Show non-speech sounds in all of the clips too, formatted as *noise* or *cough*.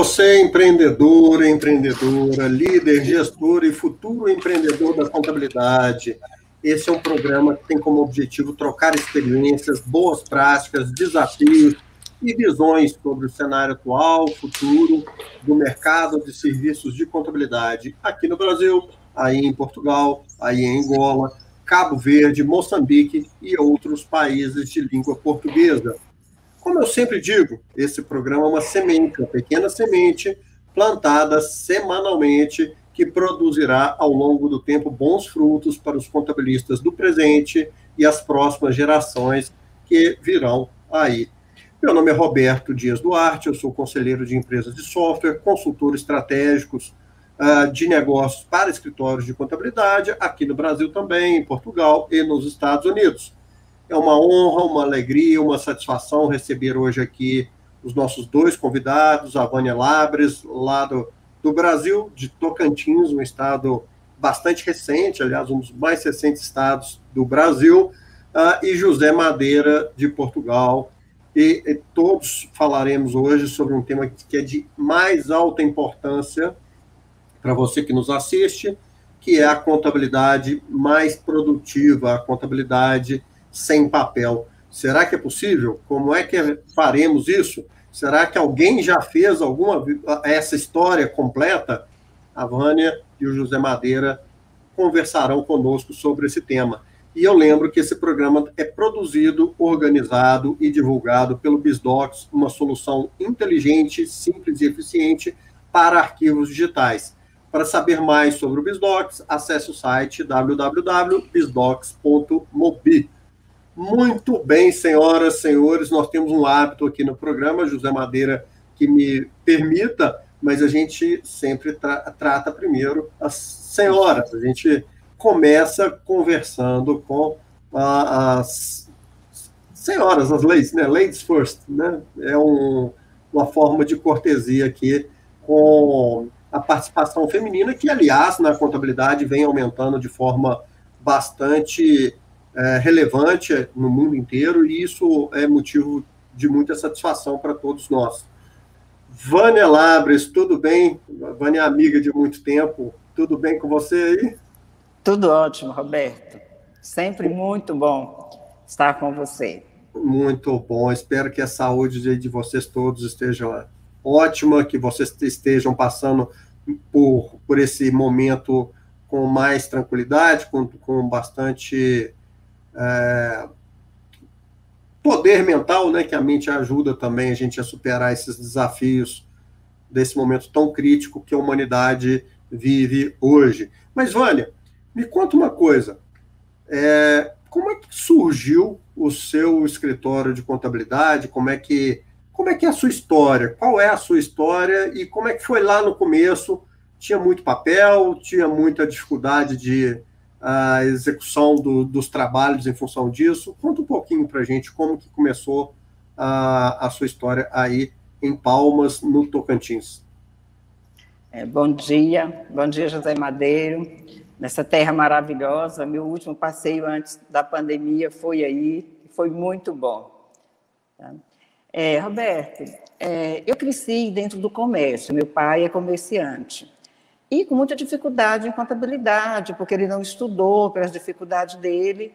você, empreendedor, empreendedora, líder, gestor e futuro empreendedor da contabilidade. Esse é um programa que tem como objetivo trocar experiências, boas práticas, desafios e visões sobre o cenário atual, futuro do mercado de serviços de contabilidade aqui no Brasil, aí em Portugal, aí em Angola, Cabo Verde, Moçambique e outros países de língua portuguesa. Como eu sempre digo, esse programa é uma semente, uma pequena semente plantada semanalmente que produzirá ao longo do tempo bons frutos para os contabilistas do presente e as próximas gerações que virão aí. Meu nome é Roberto Dias Duarte, eu sou conselheiro de empresas de software, consultor estratégicos uh, de negócios para escritórios de contabilidade, aqui no Brasil também, em Portugal e nos Estados Unidos. É uma honra, uma alegria, uma satisfação receber hoje aqui os nossos dois convidados, a Vânia Labres, lá do, do Brasil, de Tocantins, um estado bastante recente, aliás, um dos mais recentes estados do Brasil, uh, e José Madeira, de Portugal. E, e, todos falaremos hoje sobre um tema que é de mais alta importância para você que nos assiste, que é a contabilidade mais produtiva, a contabilidade sem papel. Será que é possível? Como é que faremos isso? Será que alguém já fez alguma essa história completa? A Vânia e o José Madeira conversarão conosco sobre esse tema. E eu lembro que esse programa é produzido, organizado e divulgado pelo BizDocs, uma solução inteligente, simples e eficiente para arquivos digitais. Para saber mais sobre o BizDocs, acesse o site www.bizdocs.mobi. Muito bem, senhoras, senhores, nós temos um hábito aqui no programa, José Madeira, que me permita, mas a gente sempre tra trata primeiro as senhoras. A gente começa conversando com a, as senhoras, as ladies, né? Ladies first, né? É um, uma forma de cortesia aqui com a participação feminina, que, aliás, na contabilidade vem aumentando de forma bastante é, relevante no mundo inteiro e isso é motivo de muita satisfação para todos nós. Vânia Labres, tudo bem? Vânia é amiga de muito tempo, tudo bem com você aí? Tudo ótimo, Roberto. Sempre muito bom estar com você. Muito bom. Espero que a saúde de vocês todos esteja ótima, que vocês estejam passando por, por esse momento com mais tranquilidade, com, com bastante é, poder mental, né, que a mente ajuda também a gente a superar esses desafios desse momento tão crítico que a humanidade vive hoje. Mas, Vânia, me conta uma coisa. É, como é que surgiu o seu escritório de contabilidade? Como é que como é que é a sua história? Qual é a sua história e como é que foi lá no começo? Tinha muito papel, tinha muita dificuldade de a execução do, dos trabalhos em função disso. Conta um pouquinho para a gente como que começou a, a sua história aí em Palmas, no Tocantins. É, bom dia, bom dia, José Madeiro, nessa terra maravilhosa. Meu último passeio antes da pandemia foi aí, foi muito bom. Tá? É, Roberto, é, eu cresci dentro do comércio, meu pai é comerciante e com muita dificuldade em contabilidade, porque ele não estudou pelas dificuldades dele.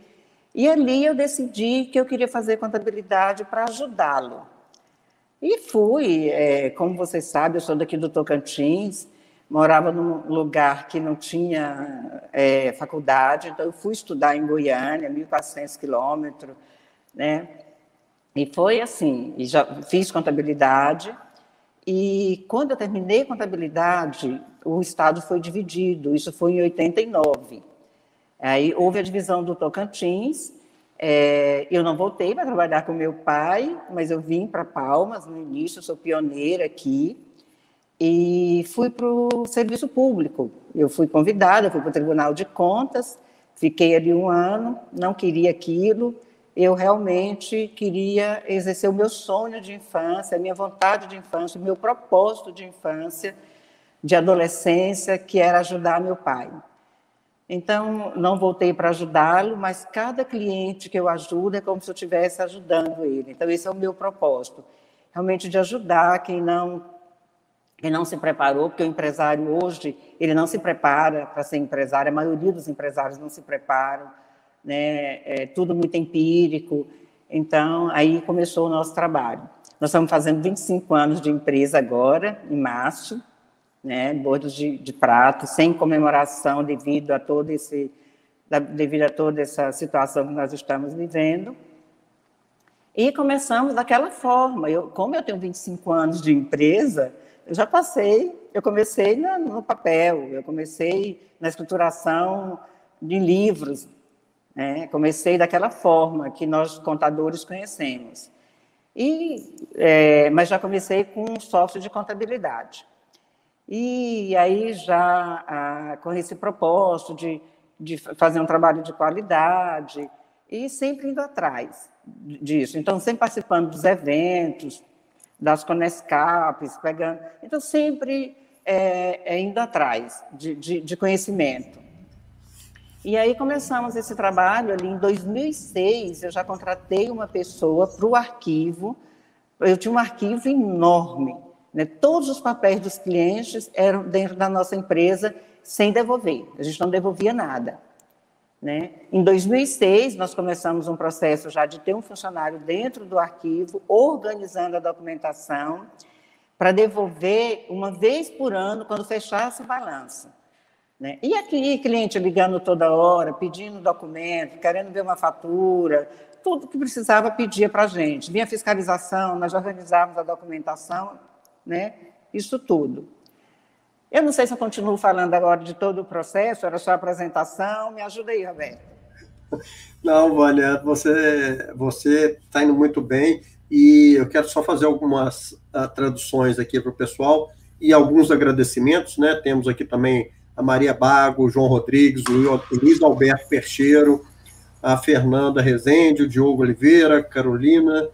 E ali eu decidi que eu queria fazer contabilidade para ajudá-lo. E fui, é, como você sabe, eu sou daqui do Tocantins, morava num lugar que não tinha é, faculdade, então eu fui estudar em Goiânia, 1.400 quilômetros, né? E foi assim, e já fiz contabilidade, e quando eu terminei contabilidade, o Estado foi dividido, isso foi em 89. Aí houve a divisão do Tocantins, é, eu não voltei para trabalhar com meu pai, mas eu vim para Palmas no início, sou pioneira aqui, e fui para o serviço público. Eu fui convidada, fui para o Tribunal de Contas, fiquei ali um ano, não queria aquilo, eu realmente queria exercer o meu sonho de infância, a minha vontade de infância, o meu propósito de infância, de adolescência, que era ajudar meu pai. Então, não voltei para ajudá-lo, mas cada cliente que eu ajudo é como se eu estivesse ajudando ele. Então, esse é o meu propósito, realmente de ajudar quem não que não se preparou, porque o empresário hoje, ele não se prepara para ser empresário, a maioria dos empresários não se preparam, né? é tudo muito empírico. Então, aí começou o nosso trabalho. Nós estamos fazendo 25 anos de empresa agora, em março, né, bordos de, de prato, sem comemoração devido a todo esse, devido a toda essa situação que nós estamos vivendo. E começamos daquela forma. Eu, como eu tenho 25 anos de empresa, eu já passei, eu comecei na, no papel, eu comecei na escrituração de livros, né? comecei daquela forma que nós contadores conhecemos. E, é, mas já comecei com um software de contabilidade. E aí já ah, com esse propósito de, de fazer um trabalho de qualidade e sempre indo atrás disso. Então, sempre participando dos eventos, das Conescapes, pegando. Então, sempre é, é indo atrás de, de, de, conhecimento. E aí começamos esse trabalho ali em 2006. Eu já contratei uma pessoa para o arquivo. Eu tinha um arquivo enorme. Né? Todos os papéis dos clientes eram dentro da nossa empresa sem devolver. A gente não devolvia nada. Né? Em 2006, nós começamos um processo já de ter um funcionário dentro do arquivo, organizando a documentação, para devolver uma vez por ano, quando fechasse o balanço. Né? E aqui, cliente ligando toda hora, pedindo documento, querendo ver uma fatura, tudo que precisava pedia para a gente. Vinha fiscalização, nós organizávamos a documentação, né? isso tudo. Eu não sei se eu continuo falando agora de todo o processo, era só a apresentação. Me ajuda aí, Roberto. Não, Vânia, você está indo muito bem e eu quero só fazer algumas uh, traduções aqui para o pessoal e alguns agradecimentos, né? Temos aqui também a Maria Bago, João Rodrigues, o Luiz Alberto Percheiro, a Fernanda Rezende, o Diogo Oliveira, Carolina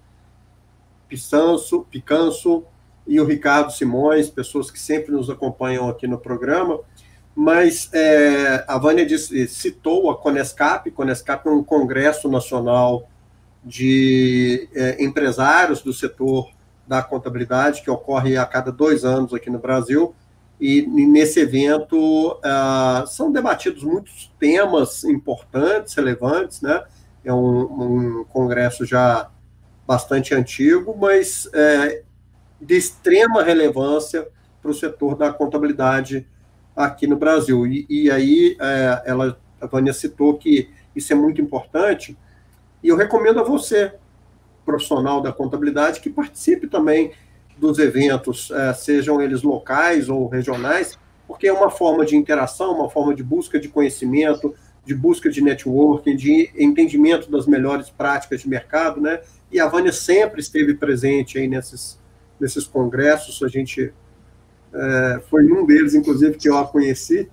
Picanso, Picanso, e o Ricardo Simões, pessoas que sempre nos acompanham aqui no programa. Mas é, a Vânia disse, citou a Conescap. Conescap é um congresso nacional de é, empresários do setor da contabilidade que ocorre a cada dois anos aqui no Brasil. E, nesse evento uh, são debatidos muitos temas importantes, relevantes, né? É um, um congresso já bastante antigo, mas é, de extrema relevância para o setor da contabilidade aqui no Brasil. E, e aí, é, ela, a Vânia citou que isso é muito importante, e eu recomendo a você, profissional da contabilidade, que participe também dos eventos, é, sejam eles locais ou regionais, porque é uma forma de interação, uma forma de busca de conhecimento, de busca de networking, de entendimento das melhores práticas de mercado, né? E a Vânia sempre esteve presente aí nesses, nesses congressos, a gente é, foi um deles, inclusive, que eu a conheci.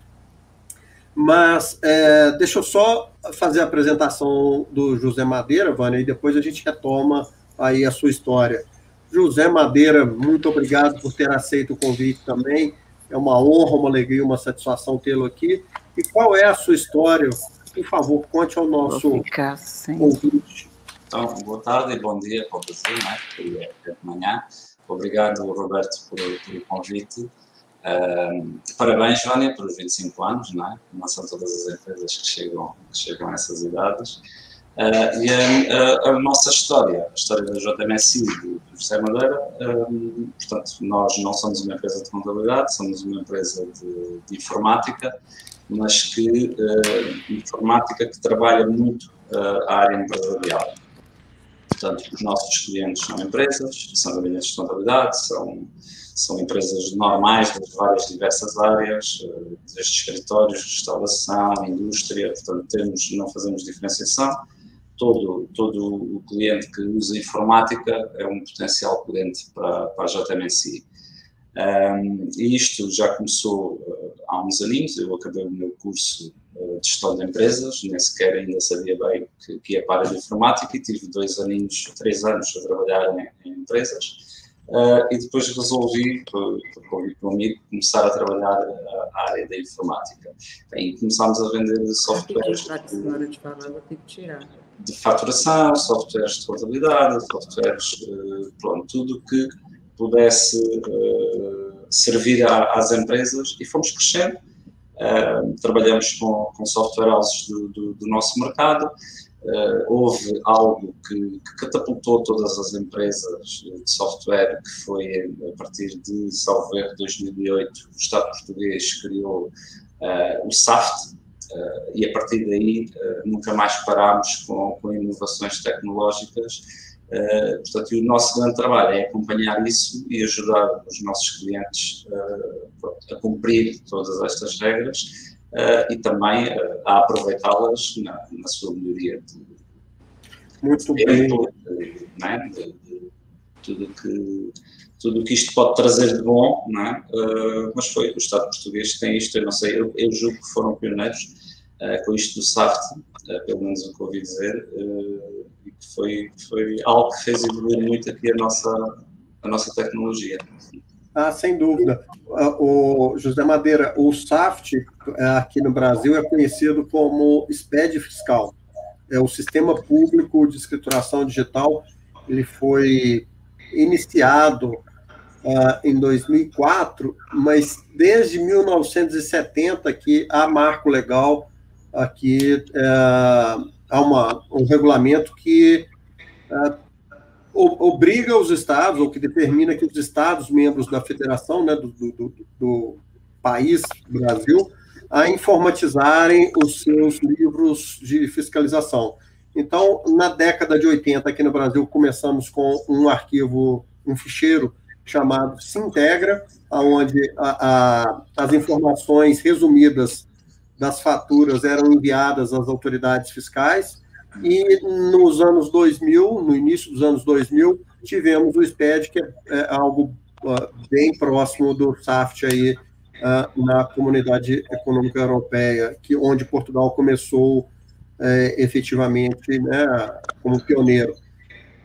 Mas é, deixa eu só fazer a apresentação do José Madeira, Vânia, e depois a gente retoma aí a sua história. José Madeira, muito obrigado por ter aceito o convite também. É uma honra, uma alegria, uma satisfação tê-lo aqui. E qual é a sua história? Por favor, conte ao nosso ouvinte. Então, boa tarde e bom dia para você, né? Porque é de manhã. Obrigado, Roberto, por, pelo convite. Uh, parabéns, Vânia, pelos 25 anos, não é? Não são todas as empresas que chegam, que chegam a essas idades. Uh, e a, a, a, nossa história, a história da JMSI do, do José Madeira, um, portanto, nós não somos uma empresa de contabilidade, somos uma empresa de, de informática, mas que uh, informática que trabalha muito a área empresarial. Portanto, os nossos clientes são empresas, são gabinetes de contabilidade, são, são empresas normais das várias diversas áreas, eh, desde escritórios, restauração, indústria, portanto, temos, não fazemos diferenciação. Todo, todo o cliente que usa informática é um potencial cliente para, para a JMSI. Um, e isto já começou uh, há uns aninhos, eu acabei o meu curso de gestão de empresas, nem sequer ainda sabia bem que, que ia para a informática e tive dois aninhos, três anos a trabalhar em, em empresas. Uh, e depois resolvi, por, convite do amigo, começar a trabalhar a, a área da informática. E começámos a vender softwares de, de faturação, softwares de contabilidade, softwares, pronto, tudo que pudesse uh, servir a, às empresas e fomos crescendo. Trabalhamos com, com software houses do, do, do nosso mercado. Uh, houve algo que, que, catapultou todas as empresas de software, que foi a partir de, salvo 2008, o Estado português criou uh, o SAFT, uh, e a partir daí nunca mais parámos com, com inovações tecnológicas Uh, portanto, o nosso grande trabalho é acompanhar isso e ajudar os nossos clientes uh, a cumprir todas estas regras uh, e também a aproveitá-las na, na, sua melhoria de, Muito de tempo, de, né, de, de, tudo que tudo que isto pode trazer de bom, né, mas foi o Estado português que tem isto, eu não sei, eu, eu julgo que foram pioneiros com isto do SAFT, pelo menos o que ouvi dizer, foi, foi algo que fez evoluir muito aqui a nossa, a nossa tecnologia. Ah, sem dúvida. Ah, o José Madeira, o SAFT é, aqui no Brasil é conhecido como SPED fiscal. É o Sistema Público de Escrituração Digital. Ele foi iniciado uh, em 2004, mas desde 1970 que há marco legal aqui uh, há uma, um regulamento que uh, obriga os estados, ou que determina que os estados membros da federação, né, do, do, do país Brasil, a informatizarem os seus livros de fiscalização. Então, na década de 80, aqui no Brasil, começamos com um arquivo, um ficheiro chamado Sintegra, onde a, a, as informações resumidas das faturas eram enviadas às autoridades fiscais, e nos anos 2000, no início dos anos 2000, tivemos o SPED, que é, é algo bem próximo do SAFT aí, uh, na Comunidade Econômica Europeia, que, onde Portugal começou uh, efetivamente né, como pioneiro,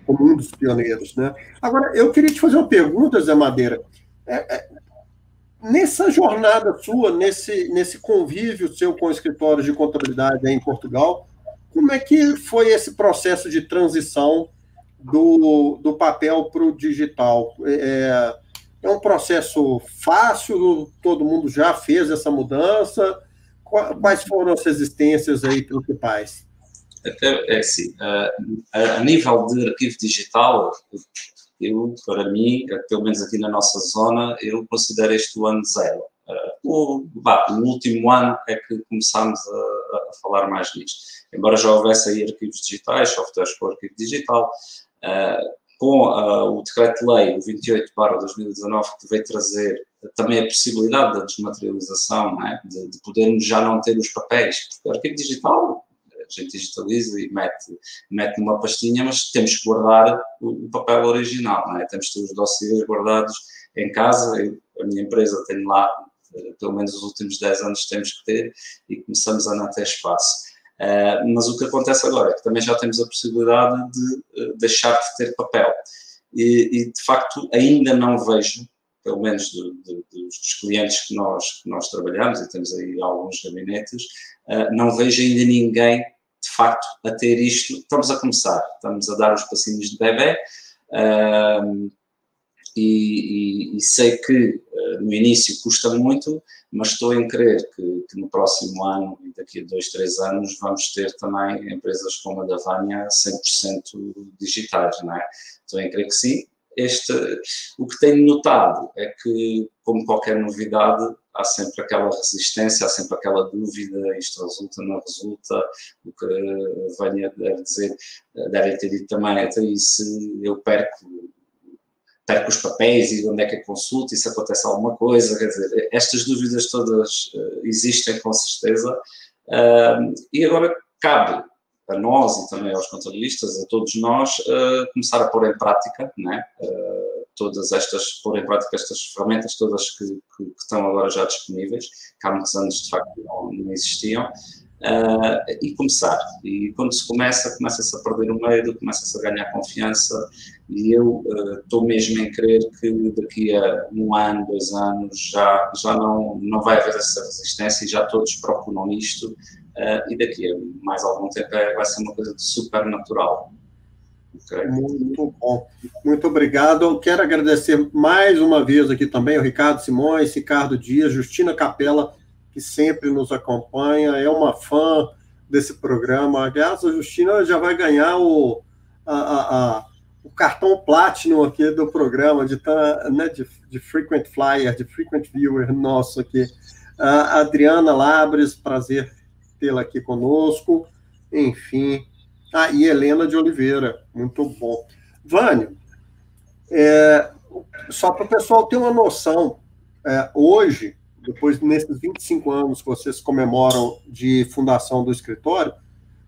como um dos pioneiros. Né? Agora, eu queria te fazer uma pergunta, Zé Madeira. É, é, Nessa jornada sua, nesse, nesse convívio seu com escritórios de contabilidade em Portugal, como é que foi esse processo de transição do, do papel para o digital? É, é um processo fácil? Todo mundo já fez essa mudança? Quais foram as resistências aí principais? É, é assim, a, a nível de arquivo digital, eu, para mim, pelo menos aqui na nossa zona, eu considero este o ano zero. Uh, o, no último ano é que começámos a, a, falar mais nisto. Embora já houvesse aí arquivos digitais, softwares com arquivo digital, uh, com uh, o decreto-lei 28-2019 que veio trazer também a possibilidade da desmaterialização, é? de, de podermos já não ter os papéis, porque o arquivo digital a gente digitaliza e mete, mete numa pastinha, mas temos que guardar o, o papel original, é? Temos que ter os dossiês guardados em casa, eu, a minha empresa tem lá, eh, pelo menos os últimos 10 anos temos que ter, e começamos a não ter espaço. Uh, mas o que acontece agora é que também já temos a possibilidade de uh, deixar de ter papel. E, e, de facto ainda não vejo, pelo menos do, do, dos clientes que nós, que nós trabalhamos, e temos aí alguns gabinetes, uh, não vejo ainda ninguém facto, a ter isto. Estamos a começar, estamos a dar os passinhos de bebê. Uh, e, e, e, sei que uh, no início custa muito, mas estou em crer que, que, no próximo ano e daqui a dois, três anos vamos ter também empresas como a da Vânia 100% digitais, não é? Estou em crer que sim. Este, o que tenho notado é que, como qualquer novidade, há sempre aquela resistência, há sempre aquela dúvida, isto resulta, não resulta, o que a Vânia deve dizer, devem ter dito também, até e se eu perco, perco os papéis e onde é que eu consulto, e se acontece alguma coisa, quer dizer, estas dúvidas todas uh, existem com certeza, e agora cabe a nós e também aos contabilistas, a todos nós, uh, começar a pôr em prática, né? Todas estas, pôr em prática estas ferramentas todas que, que, que, estão agora já disponíveis, que há muitos anos de facto não, não existiam, uh, e começar. E quando se começa, começa-se a perder o medo, começa-se a ganhar confiança, e eu estou uh, mesmo em crer que daqui a um ano, dois anos, já, já não, não vai haver essa resistência e já todos procuram isto, uh, e daqui a mais algum tempo é, vai ser uma coisa de super natural. Muito bom. Muito obrigado. Eu quero agradecer mais uma vez aqui também o Ricardo Simões, Ricardo Dias, Justina Capela, que sempre nos acompanha, é uma fã desse programa. Aliás, a Justina já vai ganhar o, a, a, a, o cartão Platinum aqui do programa, de, né, de, de Frequent Flyer, de Frequent Viewer nosso aqui. A Adriana Labres, prazer tê-la aqui conosco. Enfim, ah, e Helena de Oliveira, muito bom. Vânio, é, só para o pessoal ter uma noção, é, hoje, depois nesses 25 anos que vocês comemoram de fundação do escritório,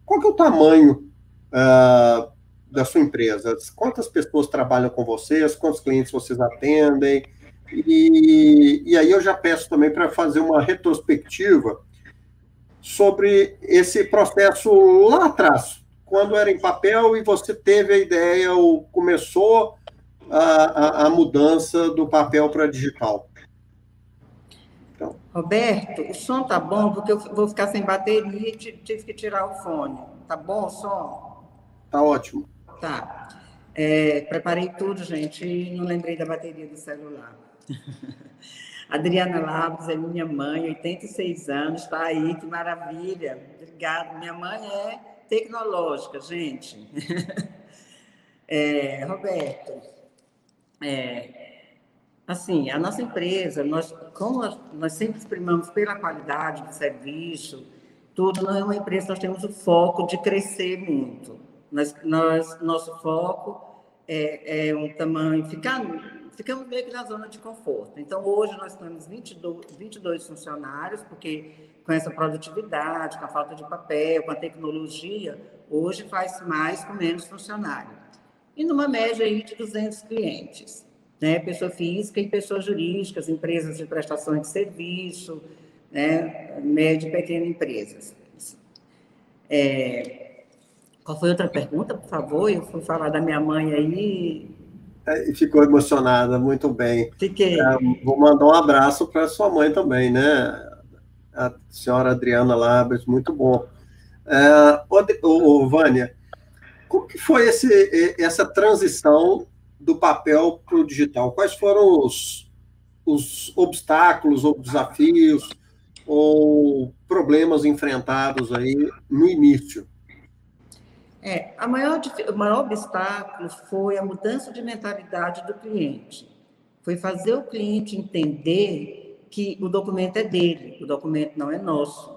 qual que é o tamanho é, da sua empresa? Quantas pessoas trabalham com vocês? Quantos clientes vocês atendem? E, e aí eu já peço também para fazer uma retrospectiva sobre esse processo lá atrás, quando era em papel e você teve a ideia ou começou a, a, a mudança do papel para digital? Então. Roberto, o som tá bom porque eu vou ficar sem bateria e tive que tirar o fone. Tá bom o som? Tá ótimo. Tá. É, preparei tudo, gente, e não lembrei da bateria do celular. *laughs* Adriana Labos é minha mãe, 86 anos, está aí, que maravilha. Obrigada. Minha mãe é tecnológica, gente. *laughs* é, Roberto, é, assim, a nossa empresa, nós, como nós sempre exprimamos pela qualidade do serviço, tudo, não é uma empresa, nós temos o foco de crescer muito. Nós, nós, nosso foco é, é um tamanho, ficar, ficamos meio que na zona de conforto. Então, hoje nós temos 22, 22 funcionários, porque com essa produtividade, com a falta de papel, com a tecnologia, hoje faz mais com menos funcionário. E numa média aí de 200 clientes, né? pessoa física e pessoas jurídicas, empresas de prestação de serviço, né? média e pequenas empresas. É... Qual foi outra pergunta, por favor? Eu fui falar da minha mãe aí. É, ficou emocionada, muito bem. Fiquei. É, vou mandar um abraço para sua mãe também, né? A senhora Adriana Labres, muito bom. É, ô, Vânia, como que foi esse, essa transição do papel para o digital? Quais foram os, os obstáculos ou desafios ou problemas enfrentados aí no início? É, a maior, o maior obstáculo foi a mudança de mentalidade do cliente. Foi fazer o cliente entender que o documento é dele, o documento não é nosso.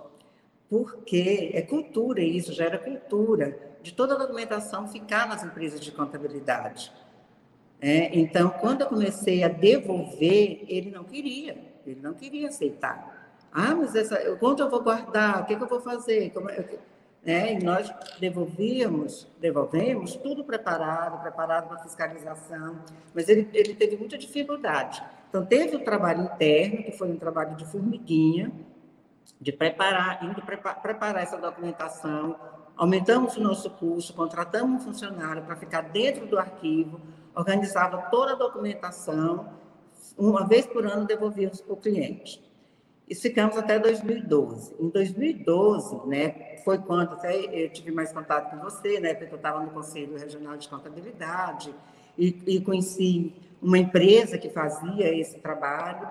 Porque é cultura isso, gera cultura de toda a documentação ficar nas empresas de contabilidade. É, então, quando eu comecei a devolver, ele não queria, ele não queria aceitar. Ah, mas essa, quanto eu vou guardar? O que, que eu vou fazer? Como, eu, é, e nós devolvíamos, devolvemos tudo preparado, preparado para fiscalização, mas ele, ele teve muita dificuldade. Então, teve o trabalho interno, que foi um trabalho de formiguinha, de preparar, indo preparar, essa documentação, aumentamos o nosso curso, contratamos um funcionário para ficar dentro do arquivo, organizava toda a documentação, uma vez por ano devolvíamos para o cliente. E ficamos até 2012. Em 2012, né, foi quando até eu tive mais contato com você, né, porque eu estava no Conselho Regional de Contabilidade e, e conheci uma empresa que fazia esse trabalho.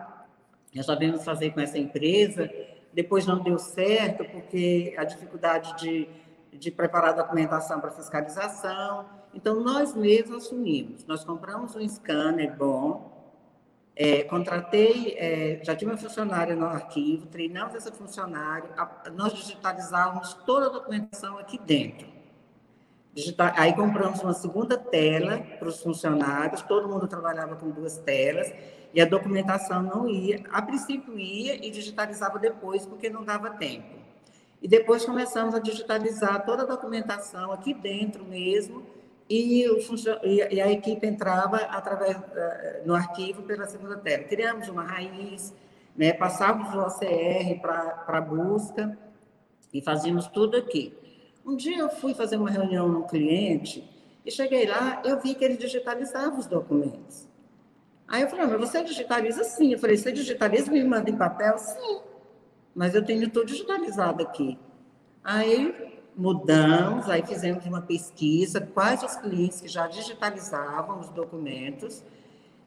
Nós sabemos fazer com essa empresa. Depois não deu certo, porque a dificuldade de, de preparar a documentação para fiscalização. Então, nós mesmos assumimos. Nós compramos um scanner bom, é, contratei, é, já tinha uma funcionária no arquivo, treinamos essa funcionária, a, nós digitalizávamos toda a documentação aqui dentro. Aí compramos uma segunda tela para os funcionários, todo mundo trabalhava com duas telas, e a documentação não ia, a princípio ia e digitalizava depois, porque não dava tempo. E depois começamos a digitalizar toda a documentação aqui dentro mesmo, e, o, e a equipe entrava através no arquivo pela segunda tela. Criamos uma raiz, né, passávamos o OCR para busca e fazíamos tudo aqui. Um dia eu fui fazer uma reunião no cliente e cheguei lá, eu vi que ele digitalizava os documentos. Aí eu falei, ah, mas você digitaliza sim. Eu falei, você digitaliza e me manda em papel? Sim. Mas eu tenho tudo digitalizado aqui. Aí mudamos, aí fizemos uma pesquisa, quais os clientes que já digitalizavam os documentos,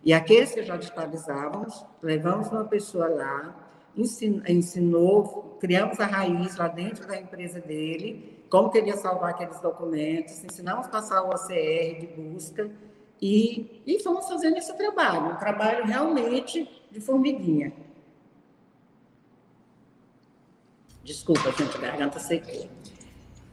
e aqueles que já digitalizávamos, levamos uma pessoa lá, ensinou, criamos a raiz lá dentro da empresa dele, como queria salvar aqueles documentos, ensinamos a passar o OCR de busca, e, e fomos fazendo esse trabalho, um trabalho realmente de formiguinha. Desculpa, gente, a garganta secou.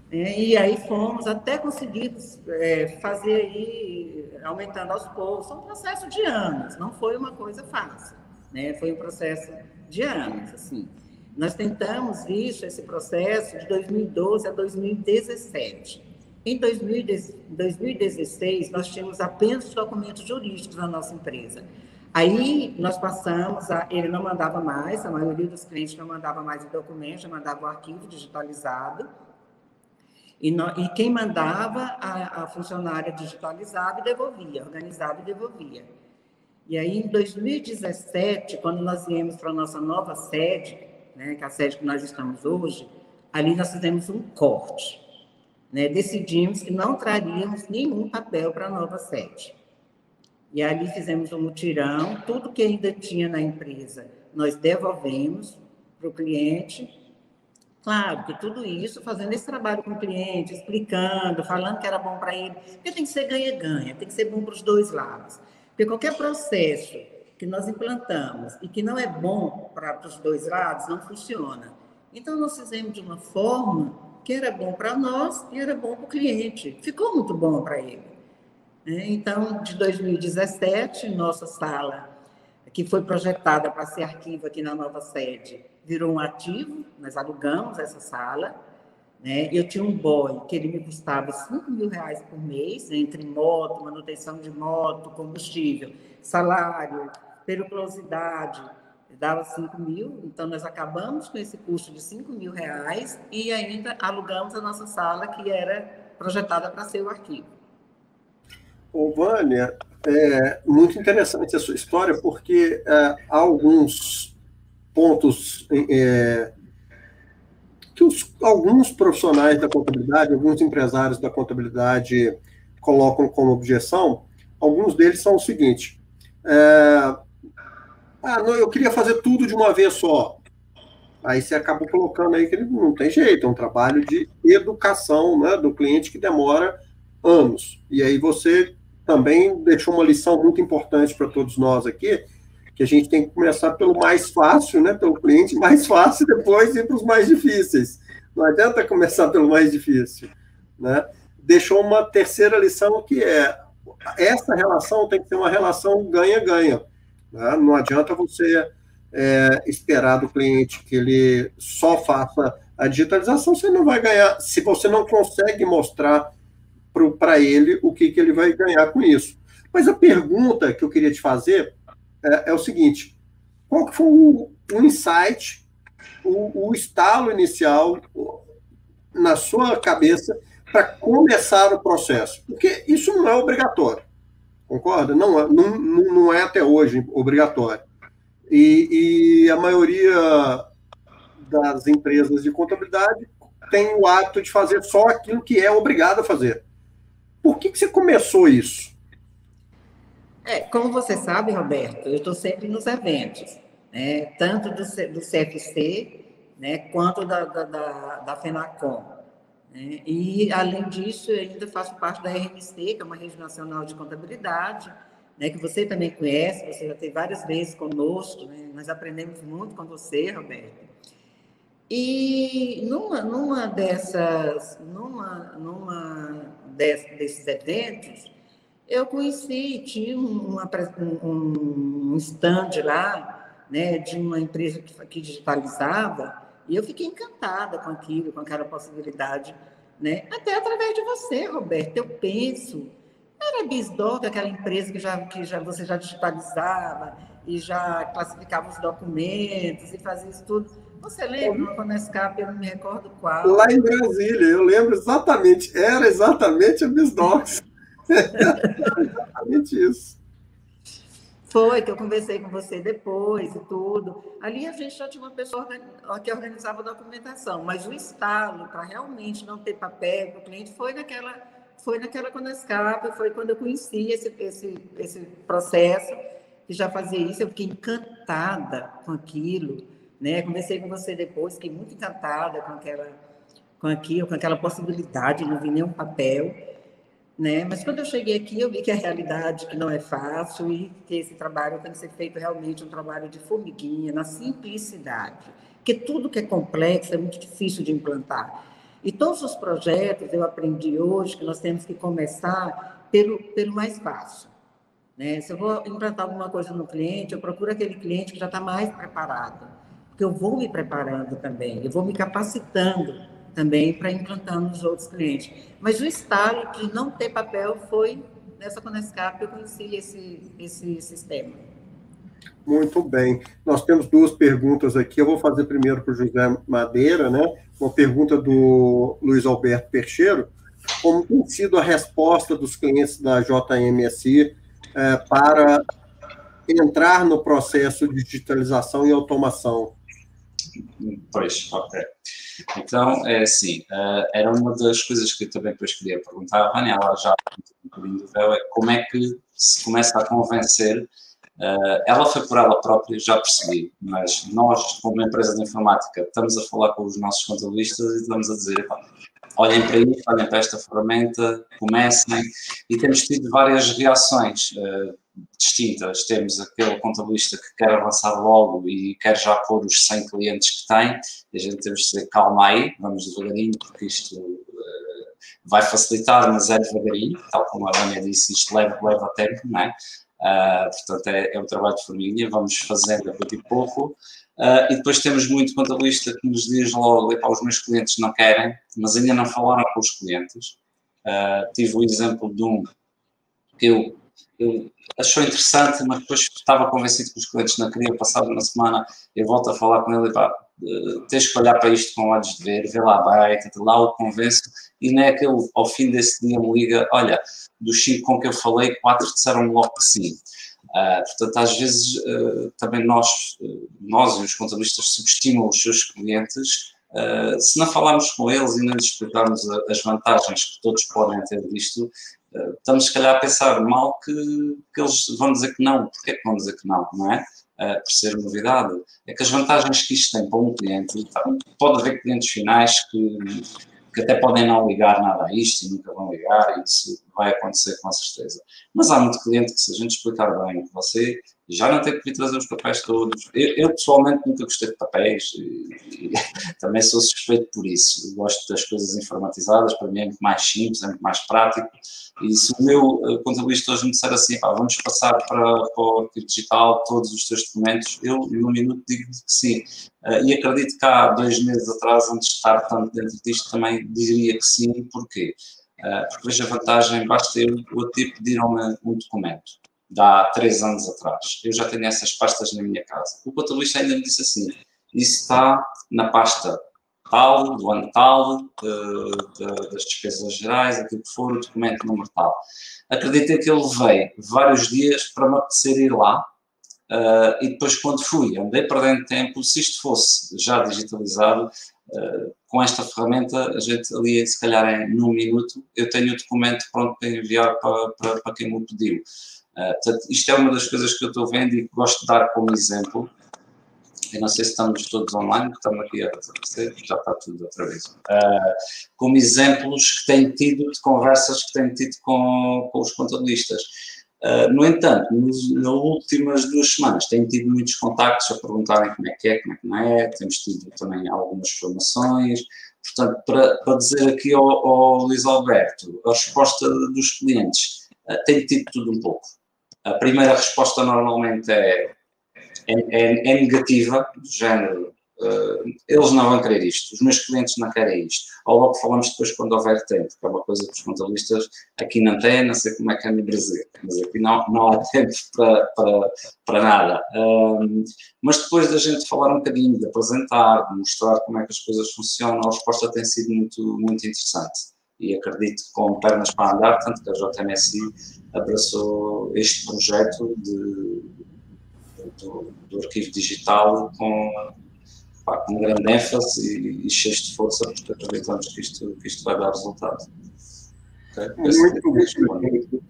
É, e aí fomos até conseguir é, fazer aí, aumentando aos poucos. Foi um processo de anos, não foi uma coisa fácil, né? Foi um processo de anos, assim. Nós tentamos isso, esse processo, de 2012 a 2017. Em 2016, nós tínhamos apenas documentos jurídicos na nossa empresa. Aí nós passamos, a, ele não mandava mais, a maioria dos clientes não mandava mais o documento, já mandava o arquivo digitalizado. E, no, e quem mandava, a, a, funcionária digitalizava e devolvia, organizava e devolvia. E aí, em 2017, quando nós viemos para a nossa nova sede, né, que é a sede que nós estamos hoje, ali nós fizemos um corte. Né? Decidimos que não traríamos nenhum papel para a nova sede. E ali fizemos um mutirão, tudo que ainda tinha na empresa, nós devolvemos para o cliente Claro que tudo isso fazendo esse trabalho com o cliente, explicando, falando que era bom para ele, porque tem que ser ganha-ganha, tem que ser bom para os dois lados. Porque qualquer processo que nós implantamos e que não é bom para os dois lados, não funciona. Então, nós fizemos de uma forma que era bom para nós e era bom para o cliente. Ficou muito bom para ele. Né? Então, de 2017, nossa sala, que foi projetada para ser arquivo aqui na nova sede, virou um ativo, nós alugamos essa sala, né? Eu tinha um boy que ele me custava 5 mil reais por mês, entre moto, manutenção de moto, combustível, salário, periculosidade, dava 5 mil, então nós acabamos com esse custo de 5 mil reais e ainda alugamos a nossa sala que era projetada para ser o arquivo. Ô, Vânia, é muito interessante a sua história, porque é, há alguns pontos é, que os, alguns profissionais da contabilidade, alguns empresários da contabilidade colocam como objeção. Alguns deles são o seguinte: é, ah, não, eu queria fazer tudo de uma vez só. Aí você acaba colocando aí que ele não tem jeito, é um trabalho de educação né, do cliente que demora anos. E aí você também deixou uma lição muito importante para todos nós aqui, que a gente tem que começar pelo mais fácil, né, pelo cliente mais fácil, depois ir para os mais difíceis. Não adianta começar pelo mais difícil, né? Deixou uma terceira lição que é essa relação tem que ser uma relação ganha-ganha. Né? Não adianta você é, esperar do cliente que ele só faça a digitalização, você não vai ganhar, se você não consegue mostrar para ele o que, que ele vai ganhar com isso. Mas a pergunta que eu queria te fazer é, é o seguinte: qual foi o, o insight, o, o estalo inicial na sua cabeça para começar o processo? Porque isso não é obrigatório, concorda? Não, é, não, não é até hoje obrigatório. E, e a maioria das empresas de contabilidade tem o ato de fazer só aquilo que é obrigado a fazer. Por que, que você começou isso? É, como você sabe, Roberto, eu estou sempre nos eventos, né? tanto do, do CFC né? quanto da, da, da, da FENACOM. Né? E, além disso, eu ainda faço parte da RMC, que é uma rede nacional de contabilidade, né? que você também conhece, você já teve várias vezes conosco, né? nós aprendemos muito com você, Roberto. E numa, numa dessas, numa, numa desses eventos, eu conheci, tinha uma, um, stand lá, né, de uma empresa que, que digitalizava, e eu fiquei encantada com aquilo, com aquela possibilidade, né? Até através de você, Roberto, eu penso. Era Bisdoc, aquela empresa que já, que já você já digitalizava e já classificava os documentos e fazia isso tudo. Você lembra quando a eu não me recordo qual. Lá em Brasília, eu lembro exatamente, era exatamente a Bisdocs. Exatamente isso. Foi, que eu conversei com você depois e tudo. Ali a gente já tinha uma pessoa que organizava a documentação, mas o estalo, para realmente não ter papel para o cliente, foi naquela, foi naquela Conescap, foi quando eu conheci esse, esse, esse processo, que já fazia isso, eu fiquei encantada com aquilo, né? Conversei com você depois, fiquei muito encantada com aquela, com aquilo, com aquela possibilidade de não vir nenhum papel né? Mas quando eu cheguei aqui, eu vi que a realidade que não é fácil e que esse trabalho tem que ser feito realmente um trabalho de formiguinha, na simplicidade, porque tudo que é complexo é muito difícil de implantar. E todos os projetos eu aprendi hoje que nós temos que começar pelo, pelo mais fácil. Né? Se eu vou implantar alguma coisa no cliente, eu procuro aquele cliente que já está mais preparado, porque eu vou me preparando também, eu vou me capacitando também para implantar nos outros clientes. Mas o estalo de não ter papel foi nessa Conescap que eu conheci esse, esse sistema. Muito bem. Nós temos duas perguntas aqui. Eu vou fazer primeiro para o José Madeira, né? Uma pergunta do Luiz Alberto Percheiro. Como tem sido a resposta dos clientes da JMSI eh, para entrar no processo de digitalização e automação? Pois, ok. Então, é assim, uh, era uma das coisas que eu também depois queria perguntar à Vânia, ela já um bocadinho do véu, é como é que se começa a convencer, uh, ela foi por ela própria, já percebi, mas nós, como empresa de informática, estamos a falar com os nossos contabilistas e estamos a dizer, olhem para isso, olhem para esta ferramenta, comecem, e temos tido várias reações, uh, distintas. Temos aquele contabilista que quer avançar logo e quer já pôr os 100 clientes que tem, e a gente temos de dizer calma aí, vamos devagarinho, porque isto uh, vai facilitar, mas é devagarinho, tal como a Vânia disse, isto leva, leva tempo, não é? Uh, portanto, é, é um trabalho de formiguinha, vamos fazendo a pouco e pouco. Uh, e depois temos muito contabilista que nos diz logo, os meus clientes não querem, mas ainda não falaram com os clientes. Uh, tive o exemplo de um que eu eu achou interessante, mas depois estava convencido que os clientes não queriam, passar uma semana, eu volto a falar com ele e pá, eh, tens que olhar para isto com olhos de ver, vê lá bem, lá o convenço, e não é que ele, ao fim desse dia, me liga, olha, dos cinco com que eu falei, quatro disseram logo que sim. Uh, portanto, às vezes, uh, também nós, nós e os contabilistas subestimam os seus clientes, se não falarmos com eles e não lhes explicarmos as vantagens que todos podem ter disto, estamos se calhar a pensar mal que, que eles vão dizer que não. Porquê que vão dizer que não, não é? Uh, por ser novidade. É que as vantagens que isto tem para um cliente, tá, pode haver clientes finais que, que até podem não ligar nada a isto e nunca vão ligar, e isso vai acontecer com certeza. Mas há muito cliente que, se a gente explicar bem, você já não tem que vir trazer os papéis todos. Eu, eu pessoalmente nunca gostei de papéis e, e *laughs* também sou suspeito por isso. Eu gosto das coisas informatizadas, para mim é muito mais simples, é muito mais prático. E se o meu eh, contabilista hoje me disser assim, pá, vamos passar para, para o arquivo digital todos os teus documentos, eu, num minuto, digo que sim. Uh, e acredito que há dois meses atrás, antes de estar tanto dentro disto, também diria que sim. Porquê? Uh, porque vejo a vantagem, basta eu, eu pedir um, um documento de há três anos atrás. Eu já tenho essas pastas na minha casa. O contabilista ainda me disse assim: isso está na pasta tal, do ano tal, de, de, das despesas gerais, aquilo que for, o documento número tal. Acreditei que ele veio vários dias para me apetecer ir lá. Uh, e depois, quando fui, andei perdendo tempo. Se isto fosse já digitalizado, uh, com esta ferramenta, a gente ali, se calhar, em num minuto, eu tenho o documento pronto para enviar para, para, para quem me pediu. Uh, portanto, isto é uma das coisas que eu estou vendo e que gosto de dar como exemplo. Eu não sei se estamos todos online, estamos aqui a já está tudo outra vez. Uh, como exemplos que tenho tido de conversas que tenho tido com, com os contabilistas. Uh, no entanto, nas últimas duas semanas tenho tido muitos contactos a perguntarem como é que é, como é que não é, temos tido também algumas formações. Portanto, para, para dizer aqui ao, ao Luís Alberto, a resposta dos clientes uh, tem tido tudo um pouco. A primeira resposta normalmente é, é, é, é negativa, do género, uh, eles não vão querer isto, os meus clientes não querem isto. Ou logo falamos depois quando houver tempo, que é uma coisa que os contabilistas aqui não têm, não sei como é que é no Brasil, mas aqui não, não há tempo para, para, para nada. Um, mas depois da gente falar um bocadinho, de apresentar, de mostrar como é que as coisas funcionam, a resposta tem sido muito, muito interessante e acredito que com pernas para andar, tanto que a JMSI abraçou este projeto de, do, do arquivo digital com, pá, com grande ênfase e, e cheio de força, porque acreditamos que isto, que isto vai dar resultado. Okay? Muito, muito,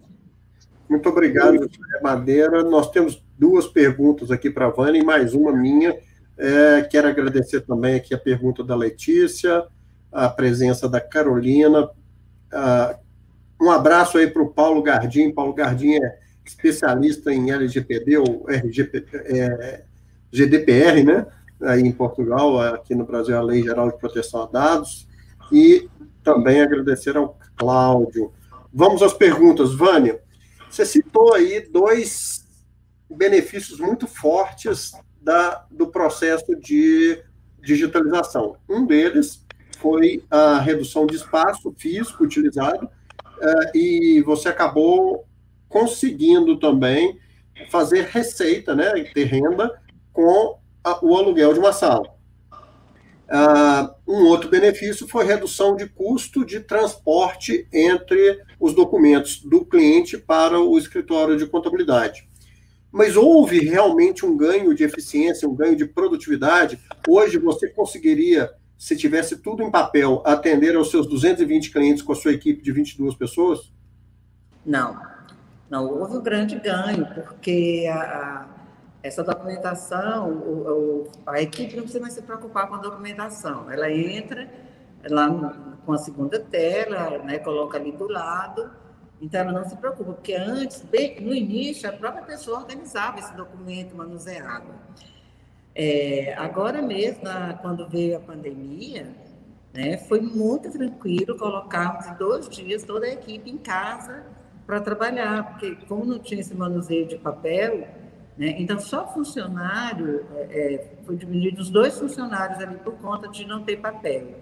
muito obrigado, Madeira. Nós temos duas perguntas aqui para a Vânia e mais uma minha. É, quero agradecer também aqui a pergunta da Letícia, a presença da Carolina. Ah, um abraço aí para o Paulo Gardim. Paulo Gardim é especialista em LGPD ou RGP, é, GDPR, né? Aí em Portugal, aqui no Brasil, a Lei Geral de Proteção a Dados. E também agradecer ao Cláudio. Vamos às perguntas, Vânia. Você citou aí dois benefícios muito fortes da, do processo de digitalização. Um deles foi a redução de espaço físico utilizado, uh, e você acabou conseguindo também fazer receita, né, ter renda com a, o aluguel de uma sala. Uh, um outro benefício foi redução de custo de transporte entre os documentos do cliente para o escritório de contabilidade. Mas houve realmente um ganho de eficiência, um ganho de produtividade? Hoje você conseguiria, se tivesse tudo em papel, atender aos seus 220 clientes com a sua equipe de 22 pessoas? Não, não houve um grande ganho, porque a essa documentação, o, o, a equipe não precisa mais se preocupar com a documentação. Ela entra lá com a segunda tela, né, coloca ali do lado, então ela não se preocupa, porque antes, bem, no início, a própria pessoa organizava esse documento, manuseava. É, agora mesmo, quando veio a pandemia, né, foi muito tranquilo colocarmos dois dias toda a equipe em casa para trabalhar, porque como não tinha esse manuseio de papel, né? Então, só funcionário, é, é, foi diminuído os dois funcionários ali por conta de não ter papel.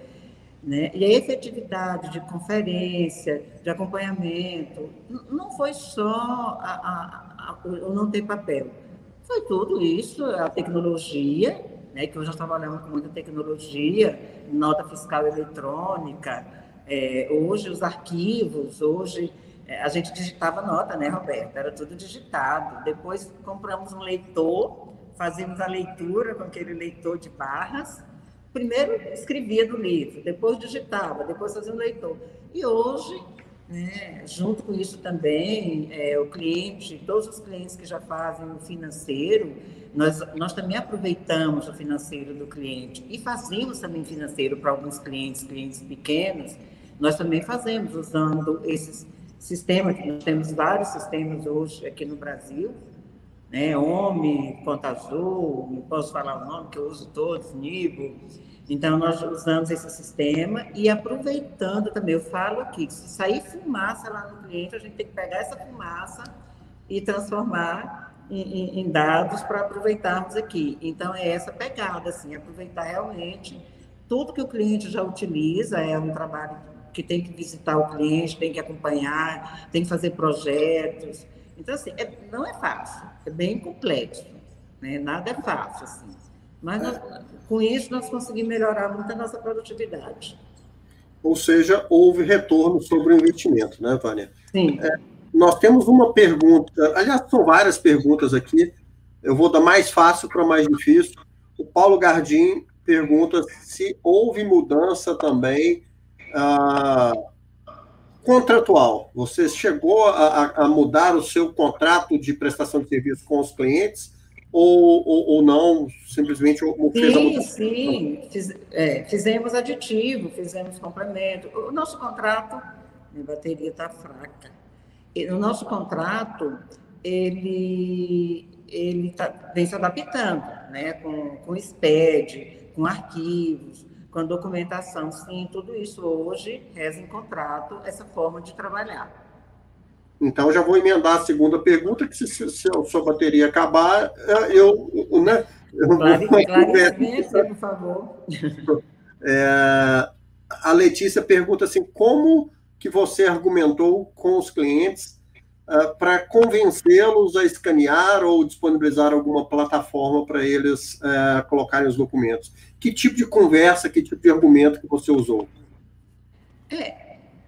Né? E a efetividade de conferência, de acompanhamento, não foi só a, a, a, o não ter papel. Foi tudo isso, a tecnologia, né, que hoje nós trabalhamos com muita tecnologia, nota fiscal eletrônica, é, hoje os arquivos, hoje é, a gente digitava nota, né, Roberto? Era tudo digitado. Depois compramos um leitor, fazíamos a leitura com aquele leitor de barras. Primeiro escrevia do livro, depois digitava, depois fazia um leitor. E hoje, né, junto com isso também, é, o cliente, todos os clientes que já fazem o financeiro, nós, nós também aproveitamos o financeiro do cliente e fazemos também financeiro para alguns clientes, clientes pequenos, nós também fazemos usando esses sistema, que nós temos vários sistemas hoje aqui no Brasil, né? OMI, Conta Azul, posso falar o nome, que eu uso todos, Nibo. Então, nós usamos esse sistema e aproveitando também, eu falo aqui, se sair fumaça lá no cliente, a gente tem que pegar essa fumaça e transformar em, em, dados para aproveitarmos aqui. Então, é essa pegada, assim, aproveitar realmente tudo que o cliente já utiliza, é um trabalho que tem que visitar o cliente, tem que acompanhar, tem que fazer projetos. Então, assim, é, não é fácil, é bem complexo, né? nada é fácil, assim. Mas nós, com isso nós conseguimos melhorar muito a nossa produtividade. Ou seja, houve retorno sobre o investimento, né, Vânia? Sim. É, nós temos uma pergunta, aliás, são várias perguntas aqui, eu vou dar mais fácil para mais difícil. O Paulo Gardim pergunta se houve mudança também uh, contratual. Você chegou a, a, mudar o seu contrato de prestação de serviço com os clientes ou, ou, ou não? Simplesmente fez sim, a Sim, Fiz, é, fizemos aditivo, fizemos complemento. O nosso contrato, minha bateria está fraca. O nosso contrato, ele, ele tá, vem se adaptando, né? com, com SPED, com arquivos com a documentação, sim, tudo isso hoje reza em contrato essa forma de trabalhar. Então, já vou emendar a segunda pergunta, que se, se, se a sua bateria acabar, eu, né? Eu claro, claro, por favor. É, a Letícia pergunta assim, como que você argumentou com os clientes uh, para convencê-los a escanear ou disponibilizar alguma plataforma para eles uh, colocarem os documentos? que tipo de conversa, que tipo de argumento que você usou? É,